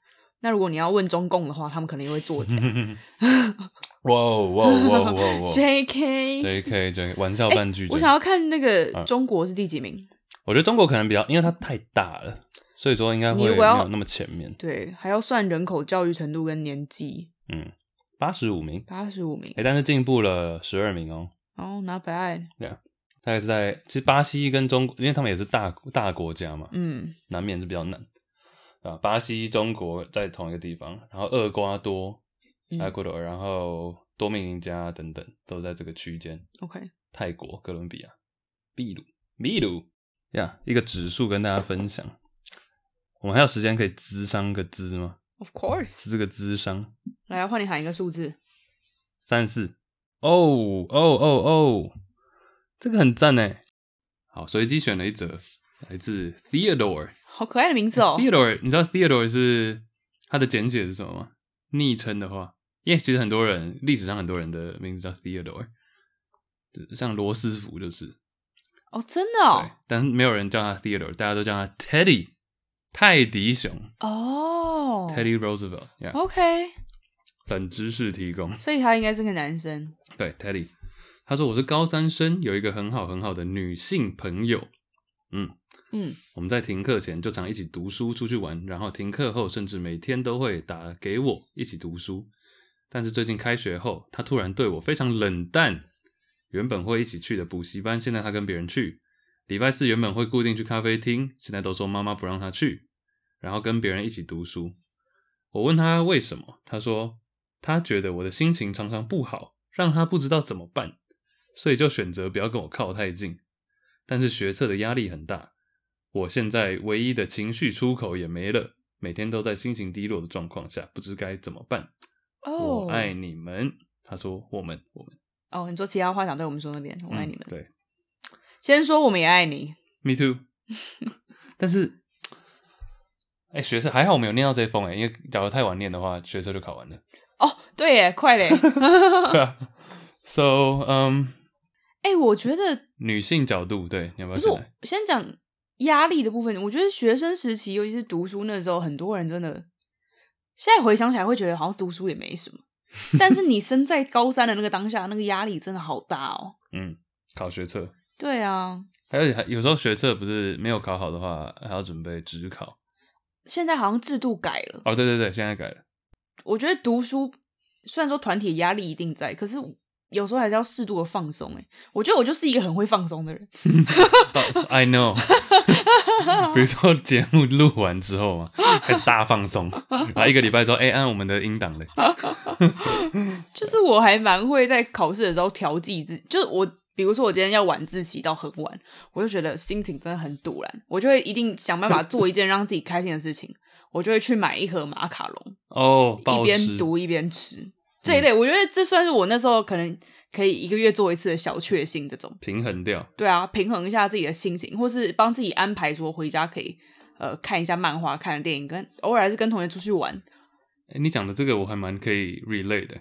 那如果你要问中共的话，他们可能也会作假。<laughs> 哇哇哇哇 <laughs> 哇！JK，JK，玩笑半句。我想要看那个中国是第几名。嗯我觉得中国可能比较，因为它太大了，所以说应该会没有那么前面。对，还要算人口、教育程度跟年纪。嗯，八十五名，八十五名。哎、欸，但是进步了十二名哦。哦，Not bad。对啊，大概是在其实巴西跟中国，因为他们也是大大国家嘛，嗯，难免是比较难啊。巴西、中国在同一个地方，然后厄瓜多、埃瓜多尔，然后多米尼加等等都在这个区间。OK，泰国、哥伦比亚、秘鲁、秘鲁。呀，yeah, 一个指数跟大家分享。我们还有时间可以资商个资吗？Of course，咨个资商。来，换你喊一个数字。三四。哦哦哦哦，这个很赞呢。好，随机选了一则，来自 Theodore。好可爱的名字哦。Theodore，你知道 Theodore 是它的简写是什么吗？昵称的话，耶、其实很多人历史上很多人的名字叫 Theodore，像罗斯福就是。哦，真的哦，对，但没有人叫他 Theodore，大家都叫他 Teddy，泰迪熊。哦，Teddy Roosevelt，yeah。OK，冷知识提供，所以他应该是个男生。对，Teddy，他说我是高三生，有一个很好很好的女性朋友。嗯嗯，我们在停课前就常一起读书、出去玩，然后停课后甚至每天都会打给我一起读书。但是最近开学后，他突然对我非常冷淡。原本会一起去的补习班，现在他跟别人去。礼拜四原本会固定去咖啡厅，现在都说妈妈不让他去。然后跟别人一起读书。我问他为什么，他说他觉得我的心情常常不好，让他不知道怎么办，所以就选择不要跟我靠太近。但是学测的压力很大，我现在唯一的情绪出口也没了，每天都在心情低落的状况下，不知该怎么办。Oh. 我爱你们。他说我们我们。哦，你说其他话想对我们说那边，我爱你们。嗯、对，先说我们也爱你。Me too。<laughs> 但是，哎、欸，学测还好，我们有念到这一封哎，因为假如太晚念的话，学测就考完了。哦，对耶，快嘞。<laughs> <laughs> 对啊。So，嗯、um,，哎，我觉得女性角度，对，你要不要不是我先讲压力的部分？我觉得学生时期，尤其是读书那时候，很多人真的，现在回想起来会觉得好像读书也没什么。<laughs> 但是你身在高三的那个当下，那个压力真的好大哦。嗯，考学测。对啊，还有还有时候学测不是没有考好的话，还要准备职考。现在好像制度改了。哦，对对对，现在改了。我觉得读书虽然说团体压力一定在，可是。有时候还是要适度的放松，哎，我觉得我就是一个很会放松的人。<laughs> <laughs> I know，<laughs> 比如说节目录完之后嘛，开始大放松，然后一个礼拜之后，哎，按我们的音档嘞。就是我还蛮会在考试的时候调剂自己，就是我比如说我今天要晚自习到很晚，我就觉得心情真的很堵然，我就会一定想办法做一件让自己开心的事情，我就会去买一盒马卡龙哦，一边读一边吃这一类。我觉得这算是我那时候可能可以一个月做一次的小确幸，这种平衡掉。对啊，平衡一下自己的心情，或是帮自己安排说回家可以呃看一下漫画、看电影，跟偶尔还是跟同学出去玩。欸、你讲的这个我还蛮可以 relate 的，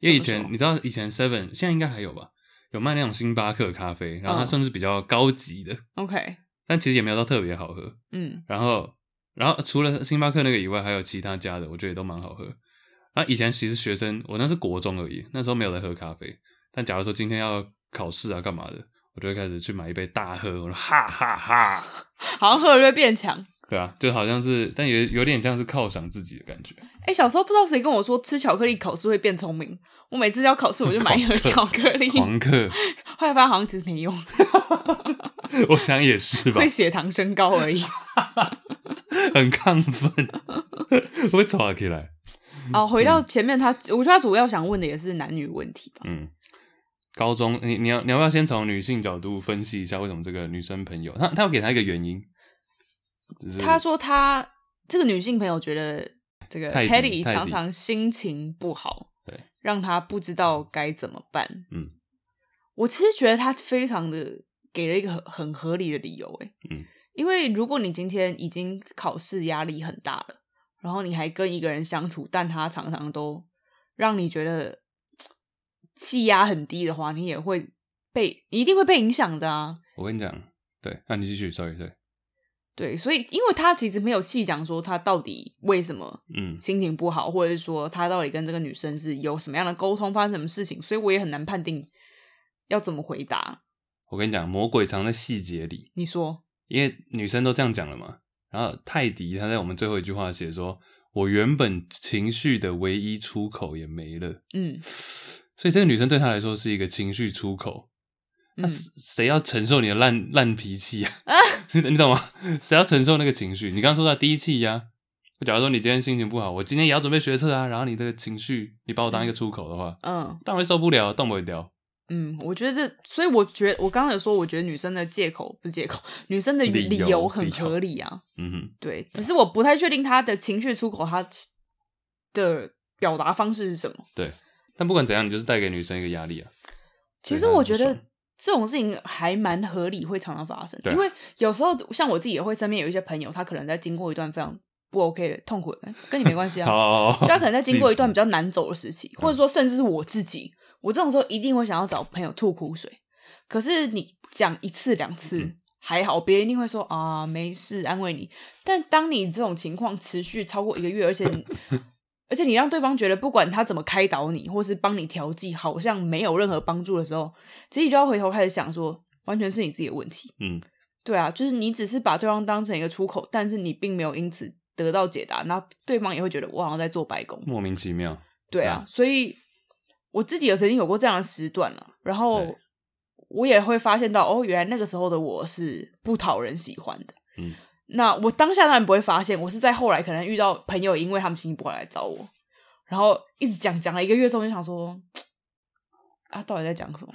因为以前你知道以前 Seven 现在应该还有吧，有卖那种星巴克咖啡，然后它算是比较高级的，OK，但其实也没有到特别好喝，嗯，然后然后除了星巴克那个以外，还有其他家的，我觉得也都蛮好喝。那以前其实学生我那是国中而已，那时候没有在喝咖啡，但假如说今天要考试啊干嘛的，我就会开始去买一杯大喝，我说哈哈哈，<laughs> 好像喝了就会变强。对啊，就好像是，但也有点像是犒赏自己的感觉。哎、欸，小时候不知道谁跟我说吃巧克力考试会变聪明，我每次要考试我就买一盒巧克力。狂嗑，后来发现好像其实没用。我想也是吧，会血糖升高而已。很亢奋，<laughs> 会吵起来。哦，回到前面他，我觉得他主要想问的也是男女问题吧。嗯，高中你你要你要不要先从女性角度分析一下为什么这个女生朋友，他他要给他一个原因。他说他这个女性朋友觉得这个 Teddy 常常心情不好，对，让他不知道该怎么办。嗯，我其实觉得他非常的给了一个很很合理的理由，哎，嗯，因为如果你今天已经考试压力很大了，然后你还跟一个人相处，但他常常都让你觉得气压很低的话，你也会被，你一定会被影响的啊。我跟你讲，对，那你继续，sorry，对。对，所以因为他其实没有细讲说他到底为什么嗯心情不好，嗯、或者是说他到底跟这个女生是有什么样的沟通，发生什么事情，所以我也很难判定要怎么回答。我跟你讲，魔鬼藏在细节里。你说，因为女生都这样讲了嘛。然后泰迪他在我们最后一句话写说：“我原本情绪的唯一出口也没了。”嗯，所以这个女生对他来说是一个情绪出口。那谁要承受你的烂烂脾气啊？<laughs> 你你懂吗？<laughs> 谁要承受那个情绪？你刚刚说到低气压，假如说你今天心情不好，我今天也要准备学车啊，然后你这个情绪，你把我当一个出口的话，嗯，当然会受不了，动不了。嗯，我觉得，所以我觉得我刚刚有说，我觉得女生的借口不是借口，女生的理由很合理啊。嗯哼，对，只是我不太确定她的情绪出口，她的表达方式是什么。对，但不管怎样，你就是带给女生一个压力啊。其实我觉得。这种事情还蛮合理，会常常发生。因为有时候像我自己也会身边有一些朋友，他可能在经过一段非常不 OK 的痛苦的，跟你没关系啊。<laughs> 就他可能在经过一段比较难走的时期，或者说甚至是我自己，我这种时候一定会想要找朋友吐苦水。可是你讲一次两次还好，别人一定会说啊没事，安慰你。但当你这种情况持续超过一个月，而且你。<laughs> 而且你让对方觉得不管他怎么开导你，或是帮你调剂，好像没有任何帮助的时候，其实你就要回头开始想说，完全是你自己的问题。嗯，对啊，就是你只是把对方当成一个出口，但是你并没有因此得到解答，那对方也会觉得我好像在做白工，莫名其妙。对啊，所以我自己也曾经有过这样的时段了，然后我也会发现到，哦，原来那个时候的我是不讨人喜欢的。嗯。那我当下当然不会发现，我是在后来可能遇到朋友，因为他们心情不好来找我，然后一直讲讲了一个月之后，就想说，啊，到底在讲什么？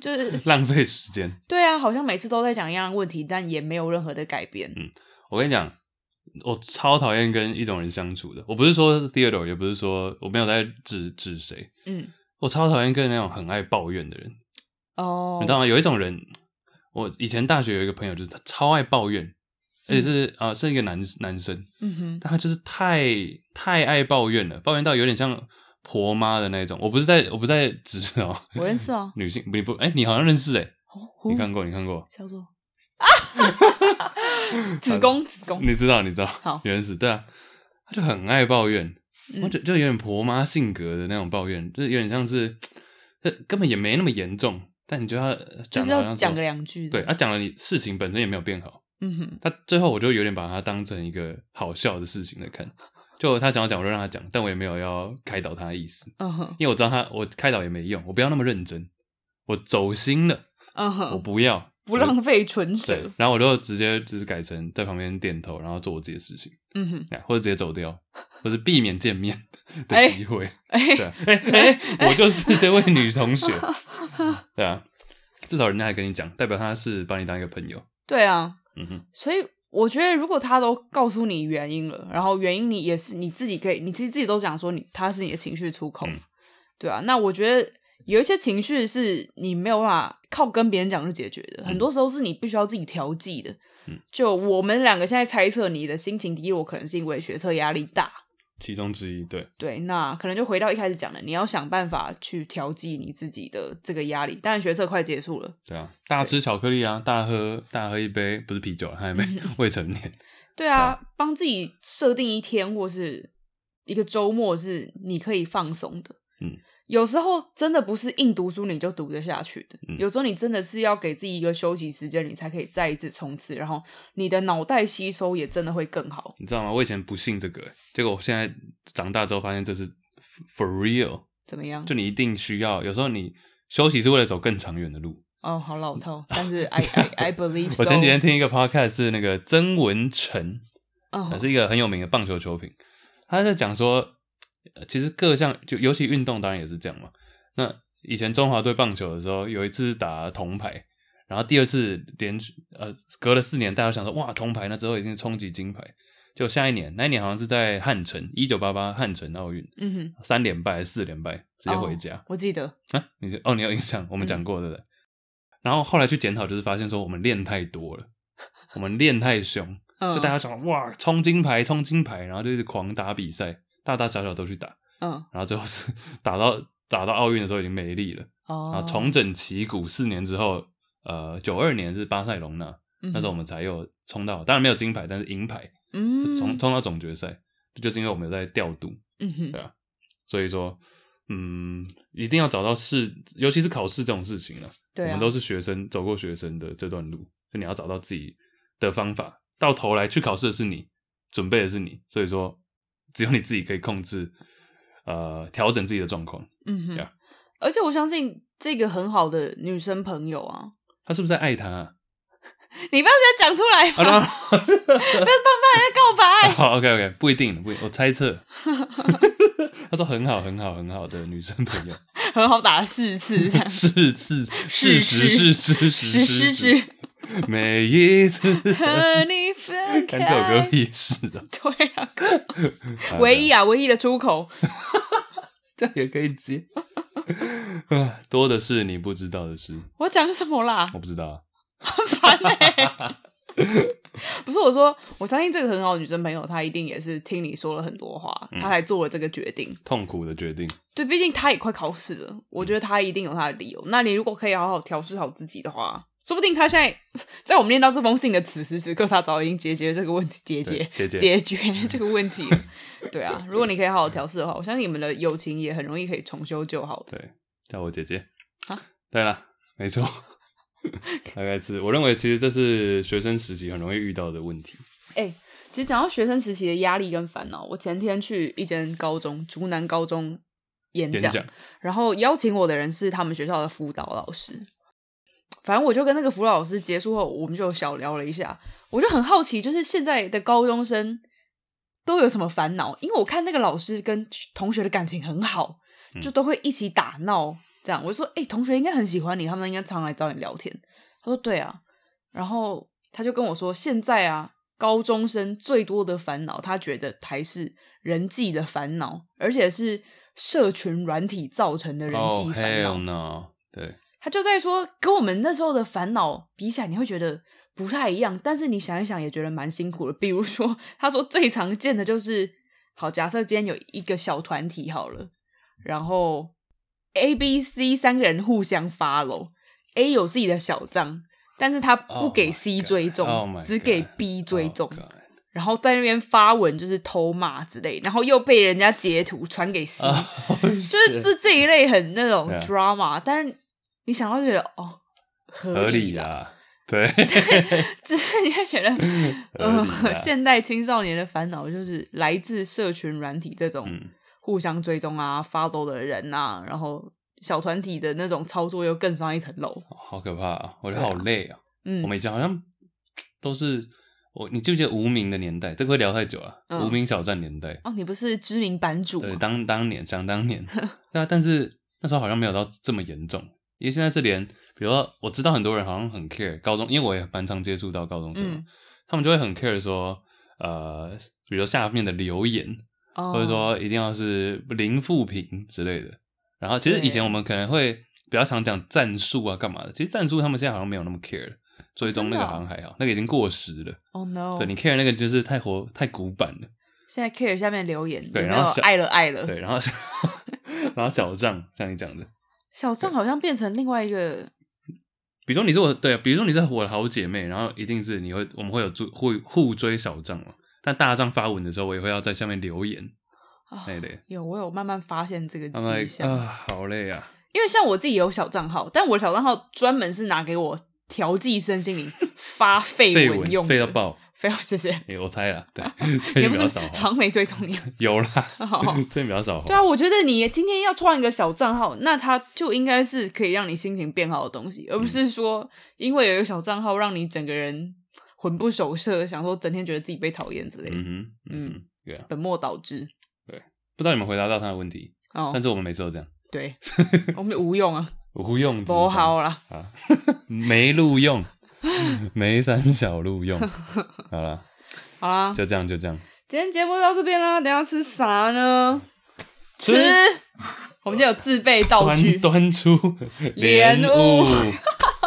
就是 <laughs> 浪费时间。对啊，好像每次都在讲一样的问题，但也没有任何的改变。嗯，我跟你讲，我超讨厌跟一种人相处的。我不是说 Theodore，也不是说我没有在指指谁。嗯，我超讨厌跟那种很爱抱怨的人。哦，你知道吗？有一种人，我以前大学有一个朋友，就是他超爱抱怨。而且是啊、呃，是一个男男生，嗯哼，但他就是太太爱抱怨了，抱怨到有点像婆妈的那种。我不是在，我不是在指哦，<laughs> 我认识哦，女性你不哎、欸，你好像认识哎、哦，你看过，你看过，叫做 <laughs> 啊，子宫 <laughs> 子宫，你知道你知道，好，你认识对啊，他就很爱抱怨，我就就有点婆妈性格的那种抱怨，就是有点像是，根本也没那么严重，但你就要就是要讲个两句，对，他讲了你事情本身也没有变好。嗯哼，他最后我就有点把他当成一个好笑的事情来看，就他想要讲我就让他讲，但我也没有要开导他的意思。嗯哼，因为我知道他我开导也没用，我不要那么认真，我走心了。嗯哼，我不要不浪费唇舌，然后我就直接就是改成在旁边点头，然后做我自己的事情。嗯哼，或者直接走掉，或者避免见面的机会。哎，对，哎哎，我就是这位女同学。<laughs> 对啊。至少人家还跟你讲，代表他是把你当一个朋友。对啊，嗯哼，所以我觉得如果他都告诉你原因了，然后原因你也是你自己可以，你其实自己都讲说你他是你的情绪出口，嗯、对啊，那我觉得有一些情绪是你没有办法靠跟别人讲就解决的，嗯、很多时候是你必须要自己调剂的。嗯，就我们两个现在猜测你的心情低落，可能是因为学测压力大。其中之一，对对，那可能就回到一开始讲的，你要想办法去调剂你自己的这个压力。当然，学测快结束了，对啊，大吃巧克力啊，大喝大喝一杯，不是啤酒，还没未成年。<laughs> 对啊，帮自己设定一天或是一个周末是你可以放松的。嗯。有时候真的不是硬读书你就读得下去的，嗯、有时候你真的是要给自己一个休息时间，你才可以再一次冲刺，然后你的脑袋吸收也真的会更好。你知道吗？我以前不信这个，结果我现在长大之后发现这是 for real。怎么样？就你一定需要，有时候你休息是为了走更长远的路。哦，好老套，但是 I I I believe so。<laughs> 我前几天听一个 podcast 是那个曾文成，哦，是一个很有名的棒球球评，他在讲说。其实各项就尤其运动当然也是这样嘛。那以前中华队棒球的时候，有一次打铜牌，然后第二次连续呃隔了四年，大家想说哇铜牌，那之后一定是冲击金牌。就下一年，那一年好像是在汉城，一九八八汉城奥运，嗯哼，三连败还是四连败，直接回家。哦、我记得啊，你哦你有印象，我们讲过对不对？嗯、然后后来去检讨，就是发现说我们练太多了，我们练太凶，<laughs> 嗯、就大家想哇冲金牌冲金牌，然后就一直狂打比赛。大大小小都去打，嗯，然后最后是 <laughs> 打到打到奥运的时候已经没力了，哦，然后重整旗鼓四年之后，呃，九二年是巴塞隆纳，嗯、那时候我们才有冲到，当然没有金牌，但是银牌，嗯，冲冲到总决赛，就是因为我们有在调度，嗯哼，对啊，所以说，嗯，一定要找到事，尤其是考试这种事情了，对啊，我们都是学生，走过学生的这段路，就你要找到自己的方法，到头来去考试的是你，准备的是你，所以说。只有你自己可以控制，呃，调整自己的状况。嗯哼，这样。而且我相信这个很好的女生朋友啊，她是不是在爱他啊？你不要直接讲出来吧，不要帮大家告白。<laughs> 好，OK，OK，不一定，不我猜测。<laughs> 他说很好，很好，很好的女生朋友，很好打四次，四次，事实是事实事实。<laughs> 每一次和你分开，看这首歌屁事啊！对啊，唯一啊，唯一的出口，<laughs> 这样也可以接。<laughs> 多的是你不知道的事。我讲什么啦？我不知道啊。很烦欸。不是我说，我相信这个很好的女生朋友，她一定也是听你说了很多话，她才做了这个决定，痛苦的决定。对，毕竟她也快考试了，我觉得她一定有她的理由。那你如果可以好好调试好自己的话。说不定他现在 <laughs> 在我们念到这封信的此时此刻，他早已经解决这个问题，解决解决这个问题。<laughs> 对啊，如果你可以好好调试的话，我相信你们的友情也很容易可以重修旧好的。对，叫我姐姐啊。对了，没错，<laughs> 大概是我认为，其实这是学生时期很容易遇到的问题。哎、欸，其实讲到学生时期的压力跟烦恼，我前天去一间高中，竹南高中演讲然后邀请我的人是他们学校的辅导老师。反正我就跟那个辅导老师结束后，我们就小聊了一下。我就很好奇，就是现在的高中生都有什么烦恼？因为我看那个老师跟同学的感情很好，就都会一起打闹。这样，我就说：“哎、欸，同学应该很喜欢你，他们应该常来找你聊天。”他说：“对啊。”然后他就跟我说：“现在啊，高中生最多的烦恼，他觉得还是人际的烦恼，而且是社群软体造成的人际烦恼。” Oh. 对。他就在说，跟我们那时候的烦恼比起来，你会觉得不太一样。但是你想一想，也觉得蛮辛苦的。比如说，他说最常见的就是，好，假设今天有一个小团体好了，然后 A、B、C 三个人互相 follow，A 有自己的小账，但是他不给 C 追踪，oh、只给 B 追踪，oh、然后在那边发文就是偷骂之类，然后又被人家截图传给 C，<laughs> oh、就是这这一类很那种 drama，、yeah. 但是。你想到觉得哦，合理啊，对，只是你会觉得，<laughs> 嗯、呃，现代青少年的烦恼就是来自社群软体这种互相追踪啊、follow 的人啊，然后小团体的那种操作又更上一层楼，好可怕啊！我觉得好累啊。嗯，我们以前好像都是我，你记不记得无名的年代？这个会聊太久了。嗯、无名小站年代哦，你不是知名版主？对，当当年想当年，<laughs> 对啊，但是那时候好像没有到这么严重。因为现在是连，比如说我知道很多人好像很 care 高中，因为我也蛮常接触到高中生，嗯、他们就会很 care 说，呃，比如说下面的留言，哦、或者说一定要是零负评之类的。然后其实以前我们可能会比较常讲战术啊，干嘛的？其实战术他们现在好像没有那么 care 了。追踪那个好像还好，那个已经过时了。Oh no！对，你 care 那个就是太活太古板了。现在 care 下面留言，对，然后爱了爱了，对，然后 <laughs> 然后小账像你讲的，小账好像变成另外一个。<laughs> 比如说你是我对，比如说你是我的好姐妹，然后一定是你会我们会有追互互追小账嘛。但大账发文的时候，我也会要在下面留言。啊，对，有我有慢慢发现这个迹象啊，好累啊。因为像我自己有小账号，但我的小账号专门是拿给我。调剂身心灵，<laughs> 发废文用，废到爆，废到谢谢。欸、我猜了，对，<laughs> 最近比较少，好像没追踪你。<laughs> 有啦，<laughs> 最近比较少。对啊，我觉得你今天要创一个小账号，那它就应该是可以让你心情变好的东西，而不是说因为有一个小账号让你整个人魂不守舍，想说整天觉得自己被讨厌之类的。嗯哼，嗯，对啊，本末倒置。对，不知道你们回答到他的问题，哦，但是我们每次都这样。对，我们无用啊。无用，不好啦啊，没录用，<laughs> 没三小路用，<laughs> 好了，好啦，就这样，就这样。今天节目到这边啦，等下吃啥呢？吃，我们就有自备道具，端出莲雾，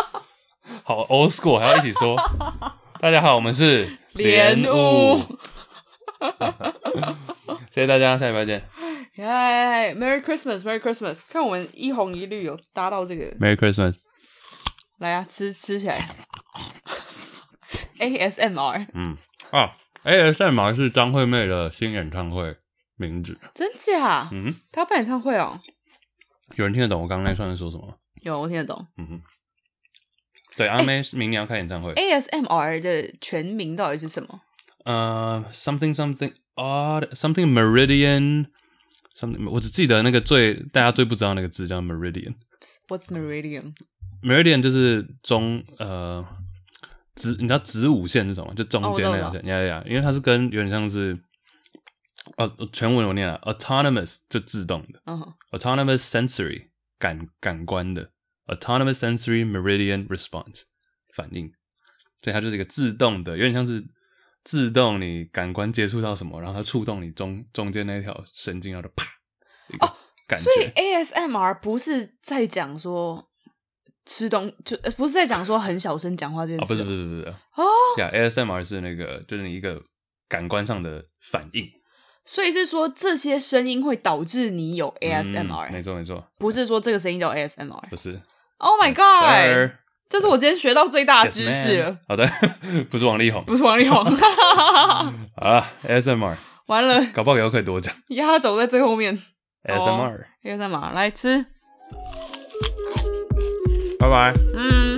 <laughs> 好 old school，还要一起说。大家好，我们是莲雾，谢谢大家，下礼拜见。嗨，Merry Christmas，Merry Christmas！看我们一红一绿有搭到这个，Merry Christmas！来啊，吃吃起来，<laughs> ASMR。嗯啊，ASMR 是张惠妹的新演唱会名字，真假？嗯，她要办演唱会哦。有人听得懂我刚刚那串在说什么？有，我听得懂。嗯哼，对，阿妹明年要开演唱会。ASMR 的全名到底是什么？呃，something something odd，something meridian，something，。我只记得那个最大家最不知道那个字叫 meridian。What's meridian? Meridian 就是中呃子，你知道子午线是什么？就中间那条线。呀呀，因为它是跟有点像是呃全文我念了 autonomous 就自动的、uh huh.，autonomous sensory 感感官的 autonomous sensory meridian response 反应，所以它就是一个自动的，有点像是。自动，你感官接触到什么，然后它触动你中中间那条神经，然后就啪哦，感觉。所以 ASMR 不是在讲说吃东，就不是在讲说很小声讲话这件事。哦，不是不是不是哦，Yeah，ASMR 是那个就是你一个感官上的反应。所以是说这些声音会导致你有 ASMR？没错没错，不是说这个声音叫 ASMR，不是。Oh my god！这是我今天学到最大的知识了。Yes, 好的，不是王力宏，不是王力宏。<laughs> 好了，ASMR，完了，搞不好以后可以多讲。压轴在最后面。ASMR，ASMR，来吃，拜拜。嗯。